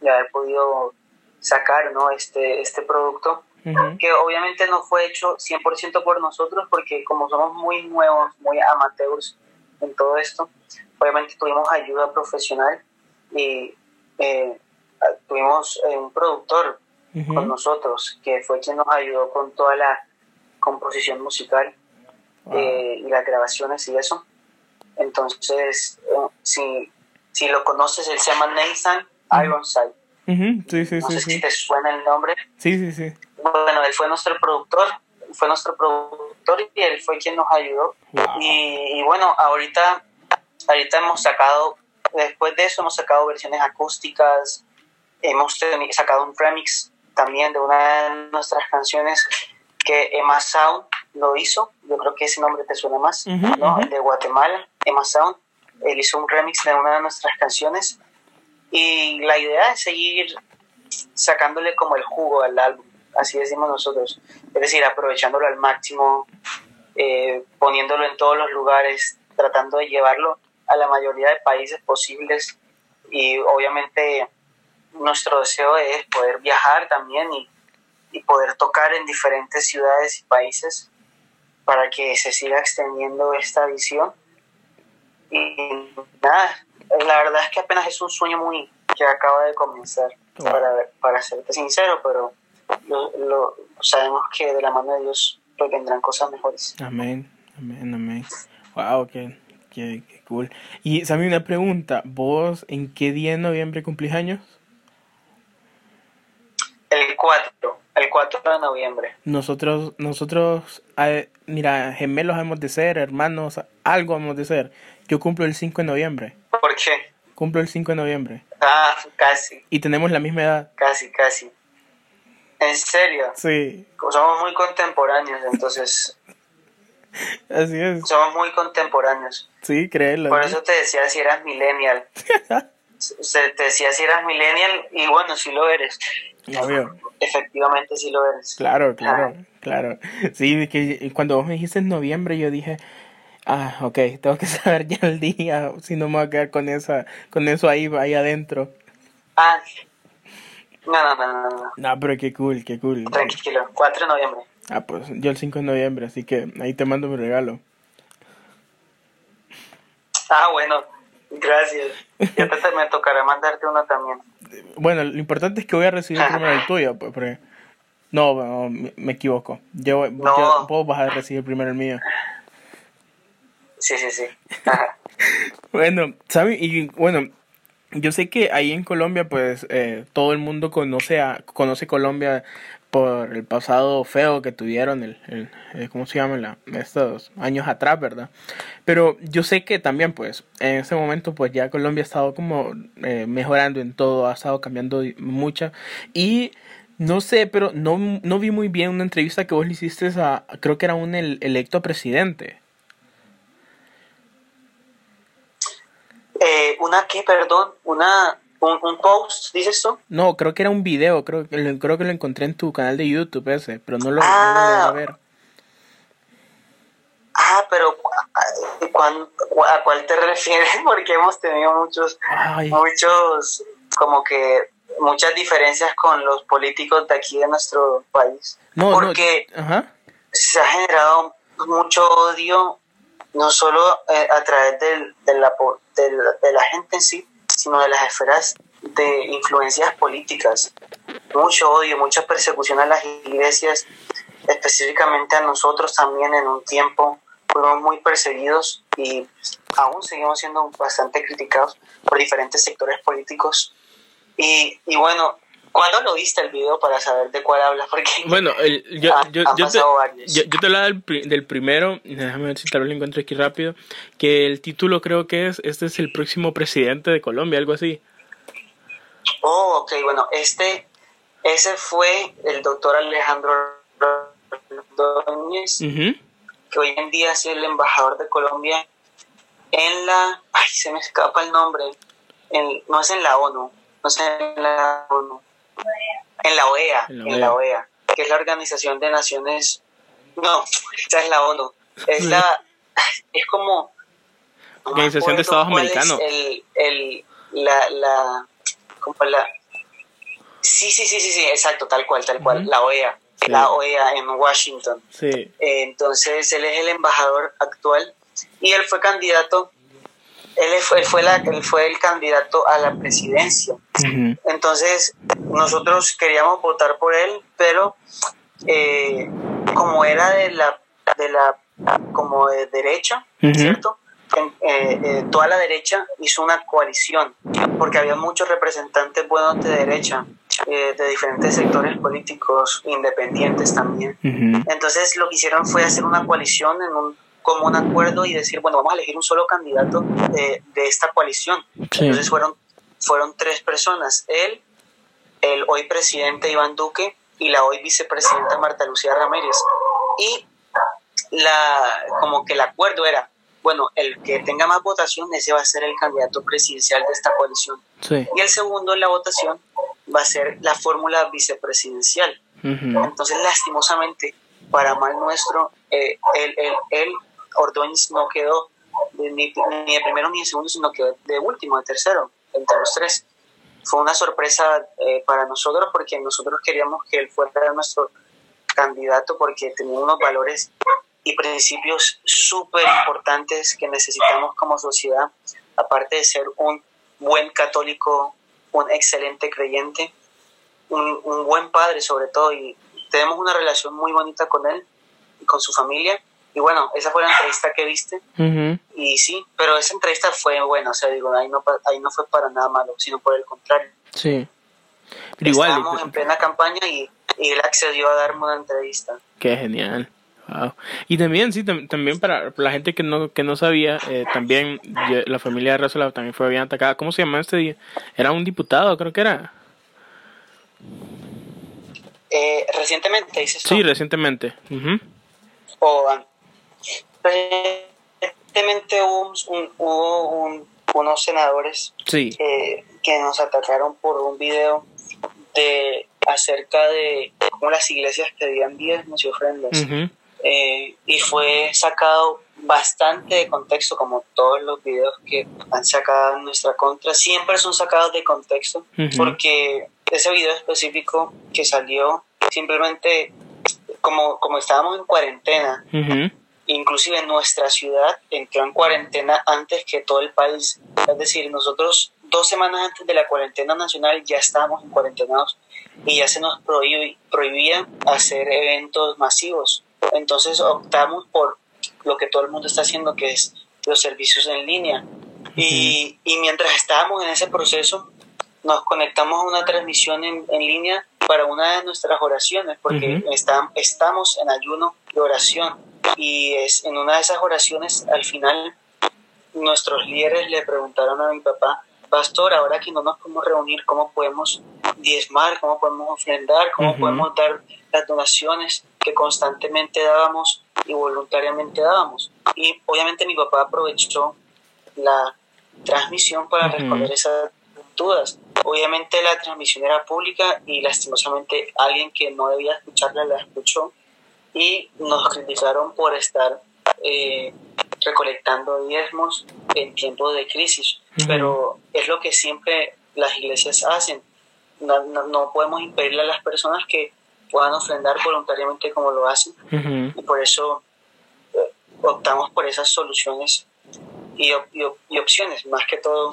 de haber podido sacar ¿no? este, este producto, que obviamente no fue hecho 100% por nosotros, porque como somos muy nuevos, muy amateurs en todo esto, obviamente tuvimos ayuda profesional y eh, tuvimos eh, un productor con nosotros, que fue quien nos ayudó con toda la composición musical eh, y las grabaciones y eso. Entonces, si, si lo conoces, él se llama Nathan Ironside. Sí, sí, no sé si te suena el nombre. Sí, sí, sí. Bueno, él fue nuestro productor, fue nuestro productor y él fue quien nos ayudó. Y, bueno, ahorita, ahorita hemos sacado, después de eso hemos sacado versiones acústicas, hemos sacado un remix también de una de nuestras canciones que Emma Sound lo hizo, yo creo que ese nombre te suena más, ¿no? de Guatemala, Emma Sound, él hizo un remix de una de nuestras canciones. Y la idea es seguir sacándole como el jugo al álbum, así decimos nosotros. Es decir, aprovechándolo al máximo, eh, poniéndolo en todos los lugares, tratando de llevarlo a la mayoría de países posibles. Y obviamente nuestro deseo es poder viajar también y, y poder tocar en diferentes ciudades y países para que se siga extendiendo esta visión. Y nada, la verdad es que apenas es un sueño muy que acaba de comenzar, para, para serte sincero, pero lo, sabemos que de la mano de Dios pues, vendrán cosas mejores. Amén, amén, amén. Wow, qué, qué, cool. Y Sammy, una pregunta, ¿vos en qué día de noviembre cumplís años? El 4, el 4 de noviembre. Nosotros, nosotros, mira, gemelos hemos de ser, hermanos, algo hemos de ser. Yo cumplo el 5 de noviembre. ¿Por qué? Cumplo el 5 de noviembre. Ah, casi. Y tenemos la misma edad. Casi, casi. ¿En serio? Sí. Somos muy contemporáneos, entonces. Así es. Somos muy contemporáneos. Sí, créelo. Por eso te decía si eras millennial. te decía si eras millennial y bueno, si lo eres. Obvio. Efectivamente sí lo eres. Claro, claro, claro. Sí, que cuando vos me dijiste en noviembre yo dije, ah, ok, tengo que saber ya el día, si no me voy a quedar con esa, con eso ahí, ahí adentro. Ah, no, no, no, no. No, pero qué cool, qué cool. Tranquilo, 4 de noviembre. Ah, pues yo el 5 de noviembre, así que ahí te mando mi regalo. Ah, bueno, gracias. Ya me tocará mandarte uno también. Bueno, lo importante es que voy a recibir primero el tuyo, pues, porque... No, me equivoco. Yo, no. vos vas a recibir primero el mío. Sí, sí, sí. bueno, ¿sabes? Y bueno, yo sé que ahí en Colombia, pues eh, todo el mundo conoce a conoce Colombia por el pasado feo que tuvieron, el, el, eh, ¿cómo se llama? estos años atrás, ¿verdad? Pero yo sé que también, pues, en ese momento, pues ya Colombia ha estado como eh, mejorando en todo, ha estado cambiando mucho. Y no sé, pero no, no vi muy bien una entrevista que vos le hiciste a, creo que era un electo presidente. Eh, ¿Una qué, perdón? ¿Una, un, post, dices tú? No, creo que era un video, creo, que creo que lo encontré en tu canal de YouTube ese, pero no lo, ah, a ver. Ah, pero ¿a cuál te refieres? Porque hemos tenido muchos, muchos, como que muchas diferencias con los políticos de aquí de nuestro país. No, porque se ha generado mucho odio no solo eh, a través del, de, la, de, la, gente en sí, sino de las esferas de influencias políticas. Mucho odio, mucha persecución a las iglesias, específicamente a nosotros también en un tiempo fuimos muy perseguidos y aún seguimos siendo bastante criticados por diferentes sectores políticos. Y, y bueno, ¿Cuándo lo viste el video para saber de cuál hablas? Porque bueno, yo, yo, yo, te, yo, te hablaba del, del, primero, déjame ver si tal vez lo encuentro aquí rápido, que el título creo que es, este es el próximo presidente de Colombia, algo así. Oh, ok, bueno, este, ese fue el doctor Alejandro Ordóñez, que hoy en día es el embajador de Colombia en la, ay, se me escapa el nombre, en, no es en la ONU, no es en la ONU, en la OEA, en la OEA, que es la Organización de Naciones, no, esta es la ONU, es la, es como... Organización de Estados Americanos. El, el, la, la, como la, sí, sí, sí, sí, sí, exacto, tal cual, tal cual, la OEA, la OEA en Washington. Sí. entonces, él es el embajador actual y él fue candidato él fue, fue, la, él fue el candidato a la presidencia. Entonces, nosotros queríamos votar por él, pero eh, como era de la, de la como de derecha, ¿cierto? Eh, eh, toda la derecha hizo una coalición, porque había muchos representantes buenos de derecha, de diferentes sectores políticos, independientes también. Entonces lo que hicieron fue hacer una coalición en un como un acuerdo y decir, bueno, vamos a elegir un solo candidato de, esta coalición. Entonces fueron, fueron tres personas, él, el hoy presidente Iván Duque y la hoy vicepresidenta Marta Lucía Ramírez. Y la, como que el acuerdo era, bueno, el que tenga más votación, ese va a ser el candidato presidencial de esta coalición. Y el segundo en la votación va a ser la fórmula vicepresidencial. Entonces, lastimosamente, para mal nuestro, eh, él, él, Ordóñez no quedó ni, de primero ni de segundo, sino que de último, de tercero, entre los tres. Fue una sorpresa eh, para nosotros porque nosotros queríamos que él fuera nuestro candidato porque tenía unos valores y principios súper importantes que necesitamos como sociedad, aparte de ser un buen católico, un excelente creyente, un, un buen padre sobre todo, y tenemos una relación muy bonita con él y con su familia, y bueno, esa fue la entrevista que viste. Y sí, pero esa entrevista fue buena, o sea, digo, ahí no, ahí no fue para nada malo, sino por el contrario. Sí. Pero igual. Estábamos en plena campaña y, y, él accedió a darme una entrevista. Qué genial. Wow. Y también, sí, también para la gente que no, que no sabía, eh, también la familia de Resolab también fue bien atacada. ¿Cómo se llama este día? Era un diputado, creo que era. Eh, recientemente, dices Sí, recientemente. O Recientemente hubo, hubo unos senadores que nos atacaron por un video de acerca de cómo las iglesias pedían diezmos y ofrendas. Eh, y fue sacado bastante de contexto, como todos los videos que han sacado en nuestra contra, siempre son sacados de contexto, porque ese video específico que salió, simplemente como, como estábamos en cuarentena, inclusive nuestra ciudad entró en cuarentena antes que todo el país. Es decir, nosotros dos semanas antes de la cuarentena nacional ya estábamos en cuarentenados y ya se nos prohibía hacer eventos masivos. Entonces optamos por lo que todo el mundo está haciendo, que es los servicios en línea. Y, y mientras estábamos en ese proceso, nos conectamos a una transmisión en, en línea para una de nuestras oraciones, porque estamos en ayuno de oración y es en una de esas oraciones al final nuestros líderes le preguntaron a mi papá, pastor, ahora que no nos podemos reunir, ¿cómo podemos diezmar? ¿Cómo podemos ofrendar? ¿Cómo podemos dar las donaciones que constantemente dábamos y voluntariamente dábamos? Y obviamente mi papá aprovechó la transmisión para responder esas dudas. Obviamente la transmisión era pública y lastimosamente alguien que no debía escucharla la escuchó y nos criticaron por estar eh, recolectando diezmos en tiempos de crisis. Pero es lo que siempre las iglesias hacen. No, no, podemos impedirle a las personas que puedan ofrendar voluntariamente como lo hacen. Y por eso eh, optamos por esas soluciones y, y, opciones, más que todo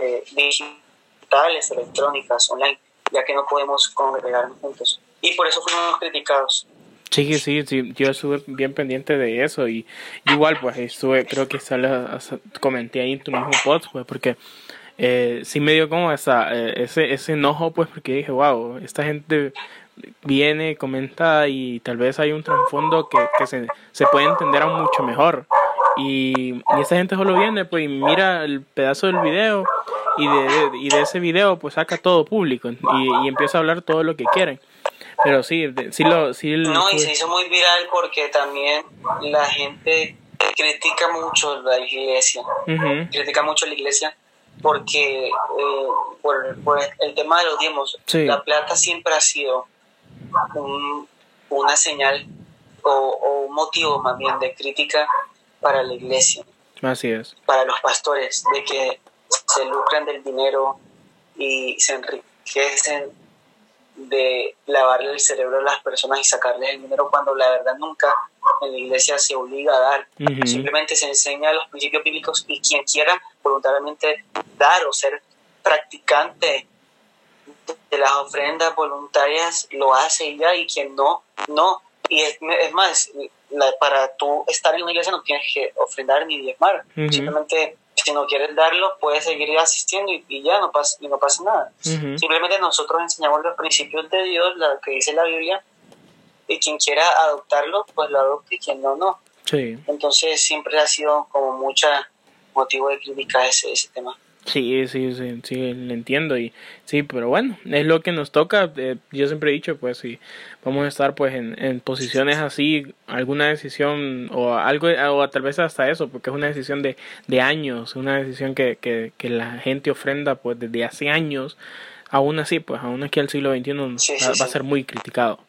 eh, digitales, electrónicas, online, ya que no podemos congregarnos juntos. Y por eso fuimos criticados. Sí, sí, sí, yo estuve bien pendiente de eso y igual pues estuve, creo que comenté ahí en tu mismo post pues porque eh, sí me dio como esa, eh, ese, ese enojo pues porque dije, wow, esta gente viene, comenta y tal vez hay un trasfondo que, que se, se puede entender aún mucho mejor y, y esa gente solo viene pues y mira el pedazo del video y de, y de ese video pues saca todo público y, y empieza a hablar todo lo que quieren. Pero sí, sí lo... Sí no, y se hizo muy viral porque también la gente critica mucho la iglesia, critica mucho la iglesia porque eh, por, el tema de los diezmos, la plata siempre ha sido una señal o, un motivo más bien de crítica para la iglesia. Así es. Para los pastores, de que se lucran del dinero y se enriquecen de lavarle el cerebro a las personas y sacarles el dinero cuando la verdad nunca en la iglesia se obliga a dar. Simplemente se enseña los principios bíblicos y quien quiera voluntariamente dar o ser practicante de las ofrendas voluntarias lo hace y ya, y quien no, no. Y es, más, para tú estar en una iglesia no tienes que ofrendar ni diezmar. Simplemente, si no quieres darlo, puedes seguir asistiendo y, ya no pasa, y no pasa nada. Simplemente nosotros enseñamos los principios de Dios, lo que dice la Biblia, y quien quiera adoptarlo, pues lo adopte y quien no, no. Entonces siempre ha sido como mucha motivo de crítica ese, ese tema. Sí, sí, sí, sí, lo entiendo y sí, pero bueno, es lo que nos toca. Eh, yo siempre he dicho, pues si vamos a estar pues en, en posiciones así, alguna decisión o algo, o tal vez hasta eso, porque es una decisión de, de años, una decisión que, que, que la gente ofrenda pues desde hace años, aún así, pues aún aquí al siglo XXI va a ser muy criticado.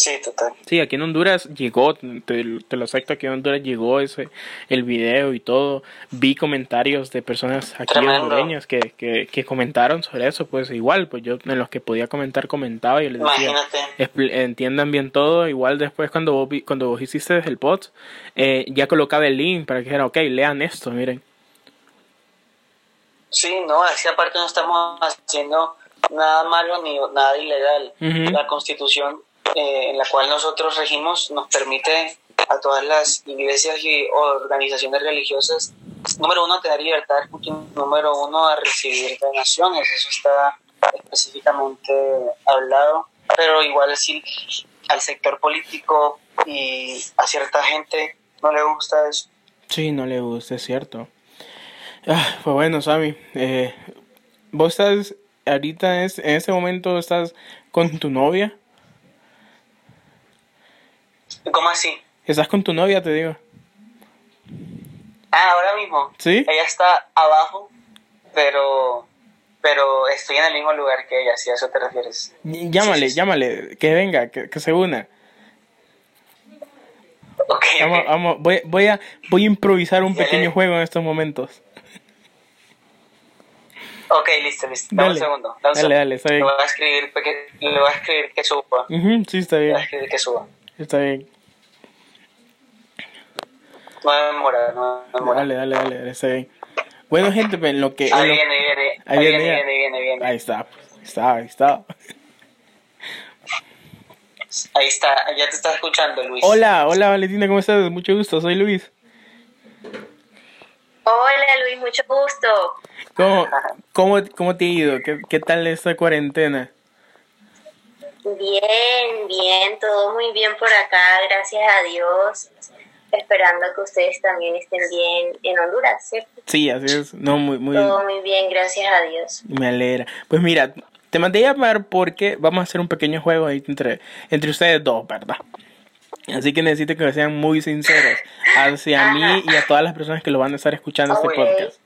Sí, total. Sí, aquí en Honduras llegó, te, lo acepto, aquí en Honduras llegó ese, el video y todo. Vi comentarios de personas aquí hondureñas que, que, que, comentaron sobre eso, pues igual, pues yo en los que podía comentar comentaba y les decía, entiendan bien todo. Igual después cuando vos, cuando vos hiciste el post, eh, ya colocaba el link para que dijera, ok, lean esto, miren. Sí, no, así aparte no estamos haciendo nada malo ni nada ilegal. La constitución eh, en la cual nosotros regimos nos permite a todas las iglesias y organizaciones religiosas, número uno, tener libertad, número uno, a recibir donaciones, eso está específicamente hablado, pero igual si al sector político y a cierta gente no le gusta eso. Sí, no le gusta, es cierto. Ah, pues bueno, Sammy, eh, vos estás ahorita en ese momento estás con tu novia. ¿Cómo así? ¿Estás con tu novia, te digo? Ah, ahora mismo. Sí. Ella está abajo, pero pero estoy en el mismo lugar que ella, si a eso te refieres. Llámale, llámale, que venga, que, se una. Okay, vamos, vamos, voy, voy, a, voy a improvisar un pequeño juego en estos momentos. Ok, listo, listo. Dame un segundo. dale, dale, está bien. Le voy a escribir, le voy a escribir que suba. sí, está bien. Le voy a escribir que suba. Está bien. No demora, no demora. Dale, dale, dale, está bien. Bueno, gente, pues lo que. Ahí viene, viene. Ahí viene, viene, viene, viene. Ahí está, ahí está, ahí está. Ahí está, ya te está escuchando, Luis. Hola, hola, Valentina, ¿cómo estás? Mucho gusto, soy Luis. Hola, Luis, mucho gusto. ¿Cómo, cómo, cómo te ha ido? ¿Qué, ¿Qué tal esta cuarentena? Bien, bien, todo muy bien por acá, gracias a Dios. Esperando que ustedes también estén bien en Honduras, ¿cierto? Sí, así es. No, muy, muy Todo muy bien, gracias a Dios. Me alegra. Pues mira, te mandé a llamar porque vamos a hacer un pequeño juego ahí entre, entre ustedes dos, ¿verdad? Así que necesito que sean muy sinceros hacia mí y a todas las personas que lo van a estar escuchando este podcast.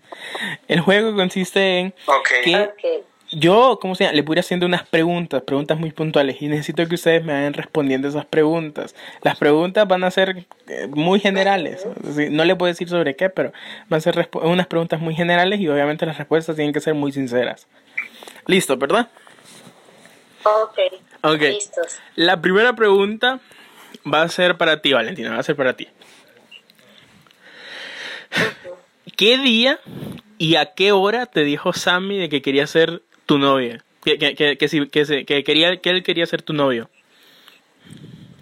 El juego consiste en que yo, ¿cómo se llama? Le voy haciendo unas preguntas, preguntas muy puntuales y necesito que ustedes me vayan respondiendo esas preguntas. Las preguntas van a ser eh, muy generales, no le puedo decir sobre qué, pero van a ser unas preguntas muy generales y obviamente las respuestas tienen que ser muy sinceras. Listo, ¿verdad? Ok. Ok. Listos. La primera pregunta va a ser para ti, Valentina, va a ser para ti. ¿Qué día y a qué hora te dijo Sammy de que quería ser tu novia. Que, que, que, que, que, quería, que él quería ser tu novio.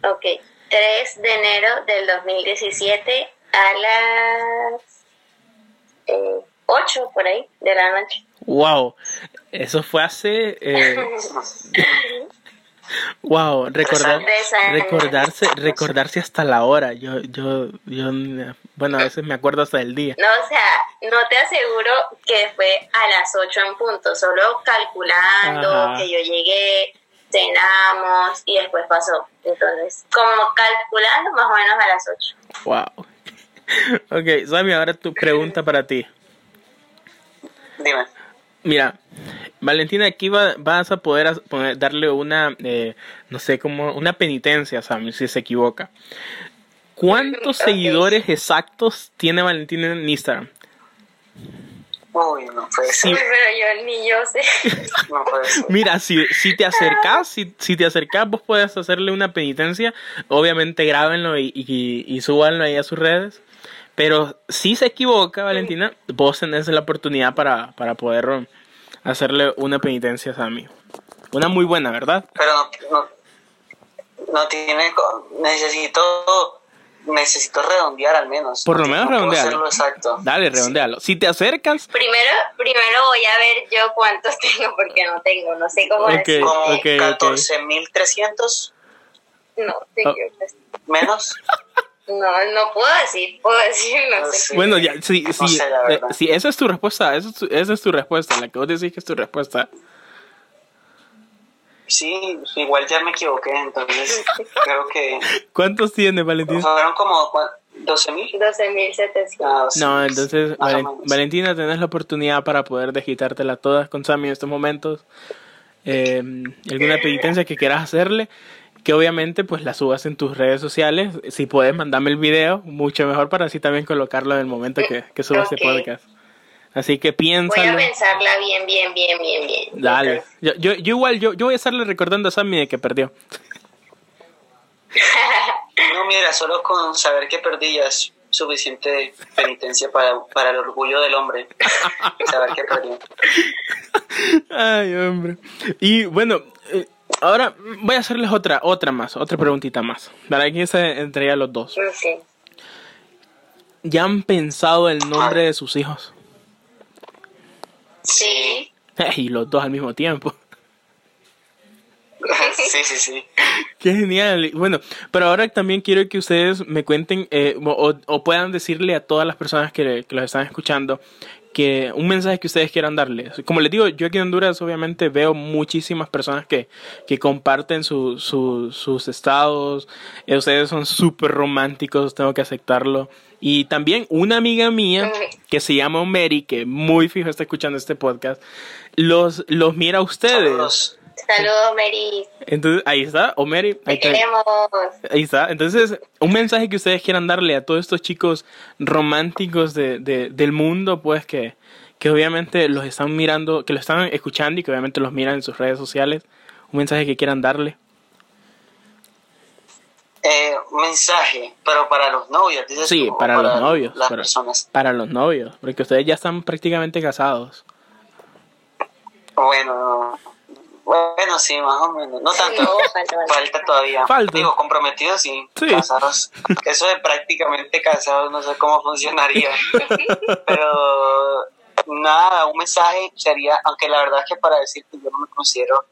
Ok, 3 de enero del 2017 a las eh, 8 por ahí de la noche. Wow, eso fue hace... Eh, Wow, recordar, recordarse, recordarse hasta la hora. Yo, yo, yo, bueno, a veces me acuerdo hasta el día. No, o sea, no te aseguro que fue a las 8 en punto, solo calculando que yo llegué, cenamos y después pasó. Entonces, como calculando más o menos a las 8. Wow. Ok, Sammy, ahora tu pregunta para ti. Dime. Mira, Valentina, aquí vas a poder darle una, eh, no sé, como una penitencia Sammy si se equivoca. ¿Cuántos seguidores exactos tiene Valentina en Instagram? Uy, no puede ser. pero yo ni yo sé. No puede ser. Mira, si, si te acercas, si, si te acercas, vos puedes hacerle una penitencia. Obviamente grábenlo y, y, y súbanlo ahí a sus redes. Pero si se equivoca, Valentina, vos tenés la oportunidad para, para poder hacerle una penitencia a Sammy. Una muy buena, ¿verdad? Pero no, no, no tiene. Necesito necesito redondear al menos. Por lo menos redondearlo. exacto. Dale, redondealo. Si te acercas. Primero, primero voy a ver yo cuántos tengo porque no tengo, no sé cómo okay, Como okay, 14.300. No, sí, oh. menos. No, no puedo decir, puedo decir, no, sé. Bueno, ya, sí, sí, eh, sí, esa es tu respuesta, esa es tu, esa es tu respuesta, la que vos decís que es tu respuesta. Sí, igual ya me equivoqué, entonces creo que... ¿Cuántos tiene, Valentina? Fueron como 12 mil. 12 mil 700. no, entonces, Valentina, tenés la oportunidad para poder desquitártela todas con Sammy en estos momentos. Eh, alguna penitencia que quieras hacerle, que obviamente pues la subas en tus redes sociales. Si puedes, mandame el video, mucho mejor para así también colocarlo en el momento que, que subas este podcast. Así que piensa. Voy a pensarla bien, bien, bien, bien, bien. Dale. Yo, yo, igual, yo, yo voy a estarle recordando a Sammy de que perdió. no, mira, solo con saber que perdí ya es suficiente penitencia para, para el orgullo del hombre. saber que perdí. Ay, hombre. Y bueno, eh, ahora voy a hacerles otra, otra más, otra preguntita más. Para que se entre los dos. ¿Ya han pensado el nombre de sus hijos? Sí. y los dos al mismo tiempo. sí, sí, sí. Qué genial. Bueno, pero ahora también quiero que ustedes me cuenten eh, o, puedan decirle a todas las personas que, que los están escuchando que un mensaje que ustedes quieran darle. Como les digo, yo aquí en Honduras obviamente veo muchísimas personas que, que comparten su, sus estados. Eh, ustedes son súper románticos, tengo que aceptarlo. Y también una amiga mía que se llama Mary, que muy fijo está escuchando este podcast, los, los mira a ustedes. Saludos, Mary. Entonces, ahí está, o Mary. Ahí, queremos. ahí está. Entonces, un mensaje que ustedes quieran darle a todos estos chicos románticos de, de, del mundo, pues que, que obviamente los están mirando, que los están escuchando y que obviamente los miran en sus redes sociales. Un mensaje que quieran darle. Eh, un mensaje, pero para los novios. Sí, para, los novios. Las personas. Para los novios, porque ustedes ya están prácticamente casados. Bueno, bueno, sí, más o menos. No tanto. falta, todavía. Falta. Digo, comprometidos sí. Casados. Eso de prácticamente casados, no sé cómo funcionaría. Pero nada, un mensaje sería, aunque la verdad es que para decir que yo no me considero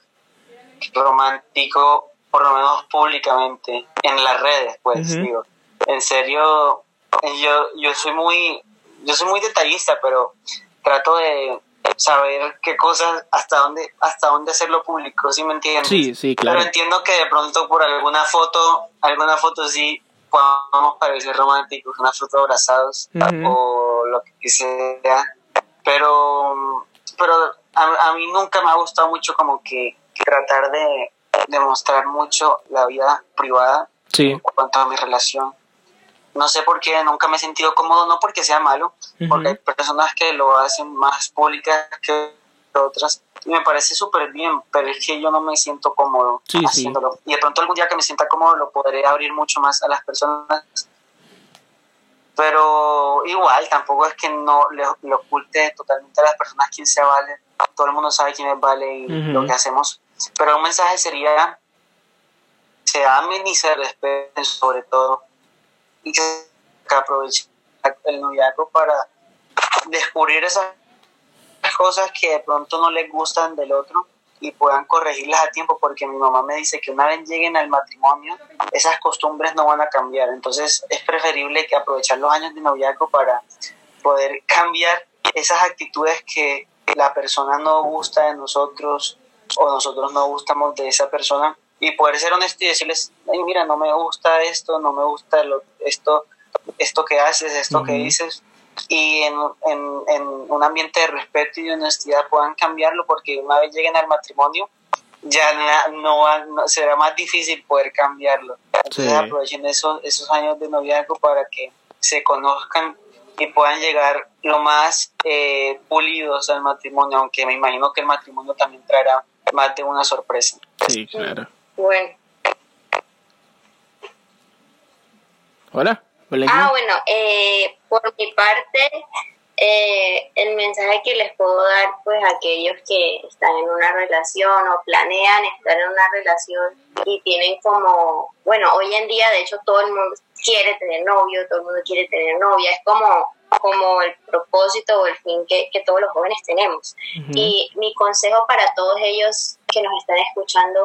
romántico, por lo menos públicamente, en las redes, pues, digo. En serio, yo, yo soy muy, yo soy muy detallista, pero trato de saber qué cosas, hasta dónde, hasta dónde hacerlo público, ¿sí me entiendes? Sí, sí, claro. Pero entiendo que de pronto por alguna foto, alguna foto sí podamos parecer románticos, una foto abrazados o lo que sea, pero, pero a, mí nunca me ha gustado mucho como que, tratar de demostrar mucho la vida privada en cuanto a mi relación no sé por qué nunca me he sentido cómodo, no porque sea malo, porque hay personas que lo hacen más públicas que otras. Y me parece súper bien, pero es que yo no me siento cómodo haciéndolo. Y de pronto algún día que me sienta cómodo lo podré abrir mucho más a las personas. Pero igual, tampoco es que no le, oculte totalmente a las personas quién se vale. Todo el mundo sabe quién es vale y lo que hacemos. Pero un mensaje sería, se amen y se respeten sobre todo y que aproveche el noviazgo para descubrir esas cosas que de pronto no les gustan del otro y puedan corregirlas a tiempo porque mi mamá me dice que una vez lleguen al matrimonio esas costumbres no van a cambiar. Entonces es preferible que aprovechar los años de noviazgo para poder cambiar esas actitudes que la persona no gusta de nosotros o nosotros no gustamos de esa persona y poder ser honesto y decirles, mira, no me gusta esto, no me gusta lo, esto, esto que haces, esto que dices, y en, en, en, un ambiente de respeto y de honestidad puedan cambiarlo porque una vez lleguen al matrimonio ya no, será más difícil poder cambiarlo. Entonces aprovechen esos, esos años de noviazgo para que se conozcan y puedan llegar lo más eh, pulidos al matrimonio, aunque me imagino que el matrimonio también traerá más de una sorpresa. Sí, claro. Bueno. Hola. Ah, bueno, eh, por mi parte, eh, el mensaje que les puedo dar pues a aquellos que están en una relación o planean estar en una relación y tienen como, bueno, hoy en día de hecho todo el mundo quiere tener novio, todo el mundo quiere tener novia, es como, como el propósito o el fin que, que todos los jóvenes tenemos. Y mi consejo para todos ellos que nos están escuchando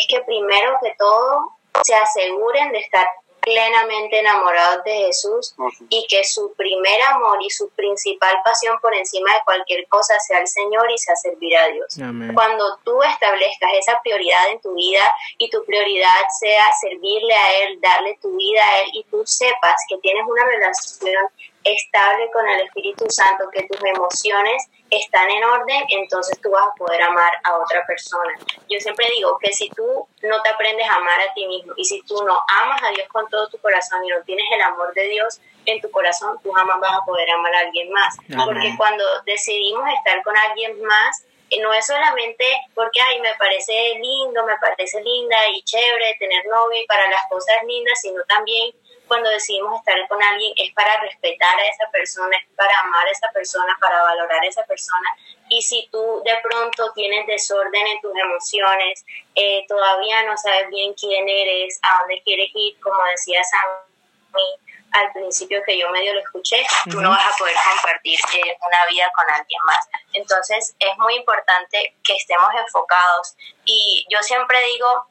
es, que primero que todo se aseguren de estar plenamente enamorados de Jesús y que su primer amor y su principal pasión por encima de cualquier cosa sea el Señor y sea servir a Dios. Cuando tú establezcas esa prioridad en tu vida y tu prioridad sea servirle a Él, darle tu vida a Él y tú sepas que tienes una relación estable con el Espíritu Santo, que tus emociones están en orden, entonces tú vas a poder amar a otra persona. Yo siempre digo que si tú no te aprendes a amar a ti mismo y si tú no amas a Dios con todo tu corazón y no tienes el amor de Dios en tu corazón, tú jamás vas a poder amar a alguien más. Porque cuando decidimos estar con alguien más, eh, no es solamente porque, ay, me parece lindo, me parece linda y chévere tener novio y para las cosas lindas, sino también cuando decidimos estar con alguien es para respetar a esa persona, es para amar a esa persona, para valorar a esa persona. Y si tú de pronto tienes desorden en tus emociones, eh, todavía no sabes bien quién eres, a dónde quieres ir, como decía Sammy al principio que yo medio lo escuché, tú no vas a poder compartir eh, una vida con alguien más. Entonces es muy importante que estemos enfocados. Y yo siempre digo,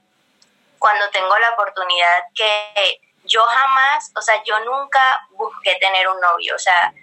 cuando tengo la oportunidad, que yo jamás, o sea, yo nunca busqué tener un novio, o sea,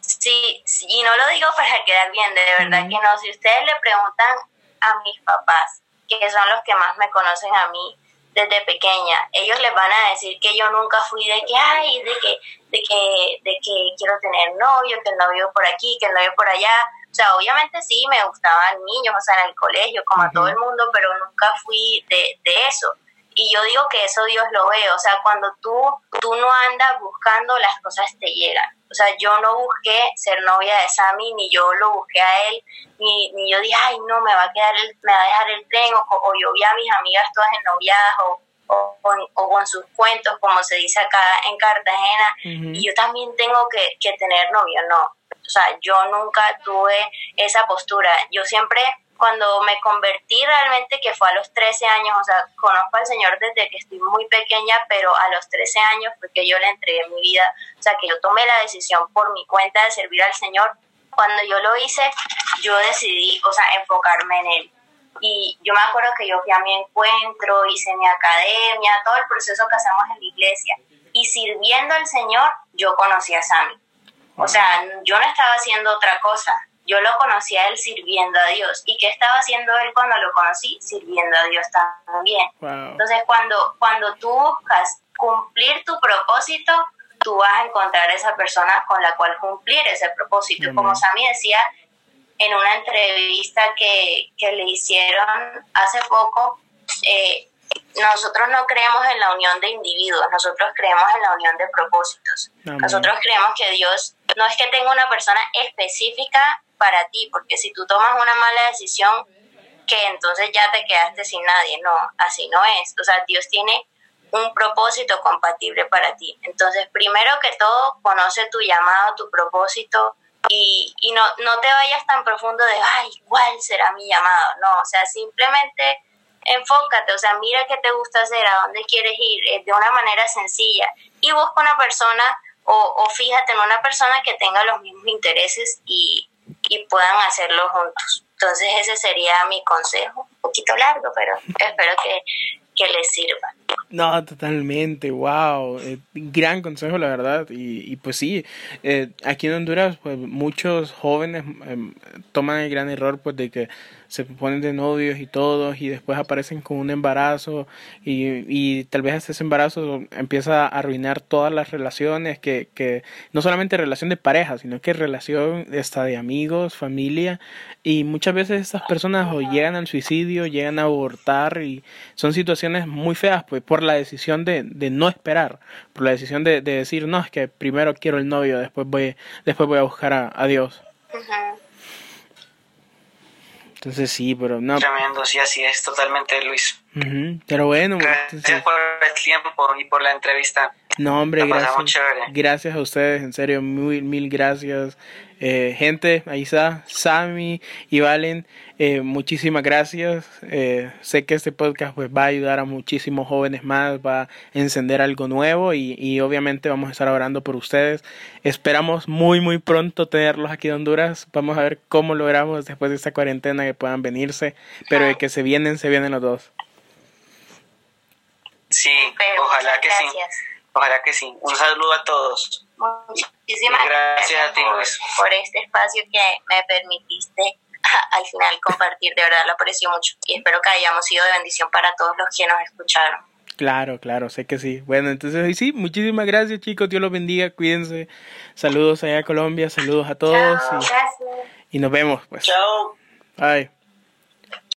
sí, y no lo digo para quedar bien, de verdad que no, si ustedes le preguntan a mis papás, que son los que más me conocen a mí desde pequeña, ellos les van a decir que yo nunca fui de que, ay, de que, de que, de que quiero tener novio, que el novio por aquí, que el novio por allá, o sea, obviamente sí, me gustaban niños, o sea, en el colegio, como a todo el mundo, pero nunca fui de, de eso. Y yo digo que eso Dios lo ve, o sea, cuando tú, tú no andas buscando, las cosas te llegan. O sea, yo no busqué ser novia de Sammy, ni yo lo busqué a él, ni, ni yo dije, ay, no, me va a quedar el, me va a dejar el tren, o, yo vi a mis amigas todas ennoviadas, o, o, o, con sus cuentos, como se dice acá en Cartagena, y yo también tengo que, que tener novio, no. O sea, yo nunca tuve esa postura. Yo siempre cuando me convertí realmente, que fue a los 13 años, o sea, conozco al Señor desde que estoy muy pequeña, pero a los 13 años fue que yo le entregué mi vida, o sea, que yo tomé la decisión por mi cuenta de servir al Señor. Cuando yo lo hice, yo decidí, o sea, enfocarme en Él. Y yo me acuerdo que yo fui a mi encuentro, hice mi academia, todo el proceso que hacemos en la iglesia. Y sirviendo al Señor, yo conocí a Sammy. O sea, yo no estaba haciendo otra cosa yo lo conocí a él sirviendo a Dios. ¿Y qué estaba haciendo él cuando lo conocí? Sirviendo a Dios también. Entonces, cuando, cuando tú buscas cumplir tu propósito, tú vas a encontrar esa persona con la cual cumplir ese propósito. Como Sammy decía en una entrevista que, que le hicieron hace poco, eh, nosotros no creemos en la unión de individuos, nosotros creemos en la unión de propósitos. Nosotros creemos que Dios no es que tenga una persona específica para ti, porque si tú tomas una mala decisión, que entonces ya te quedaste sin nadie, no, así no es. O sea, Dios tiene un propósito compatible para ti. Entonces, primero que todo, conoce tu llamado, tu propósito y, y no, no te vayas tan profundo de, ay, ¿cuál será mi llamado? No, o sea, simplemente enfócate, o sea, mira qué te gusta hacer, a dónde quieres ir, eh, de una manera sencilla y busca una persona o, o fíjate en una persona que tenga los mismos intereses y, y puedan hacerlo juntos. Entonces ese sería mi consejo, un poquito largo, pero espero que, que les sirva. No, totalmente, wow, eh, gran consejo la verdad y, y pues sí, eh, aquí en Honduras pues muchos jóvenes em, toman el gran error pues de que se ponen de novios y todos y después aparecen con un embarazo y, y tal vez ese embarazo empieza a arruinar todas las relaciones que, que no solamente relación de pareja sino que relación hasta de amigos familia y muchas veces estas personas o llegan al suicidio llegan a abortar y son situaciones muy feas pues por la decisión de, de no esperar por la decisión de, de, decir no es que primero quiero el novio después voy después voy a buscar a, a Dios entonces sí, pero no. Tremendo, sí, así es, totalmente, Luis. Pero bueno. Gracias por el tiempo y por la entrevista. No, hombre, gracias. Gracias a ustedes, en serio, mil, mil gracias. Eh, gente, ahí está, Sammy y Valen, eh, muchísimas gracias. Eh, sé que este podcast pues, va a ayudar a muchísimos jóvenes más, va a encender algo nuevo y, y, obviamente vamos a estar orando por ustedes. Esperamos muy, muy pronto tenerlos aquí en Honduras. Vamos a ver cómo logramos después de esta cuarentena que puedan venirse, pero de que se vienen, se vienen los dos. Sí, ojalá que sí. Ojalá que sí. Un saludo a todos. Muchísimas gracias, a ti, por, este espacio que me permitiste al final compartir. De verdad lo aprecio mucho y espero que hayamos sido de bendición para todos los que nos escucharon. Claro, claro, sé que sí. Bueno, entonces sí, muchísimas gracias chicos, Dios los bendiga, cuídense. Saludos allá a Colombia, saludos a todos. y, y nos vemos pues. Chao. Bye.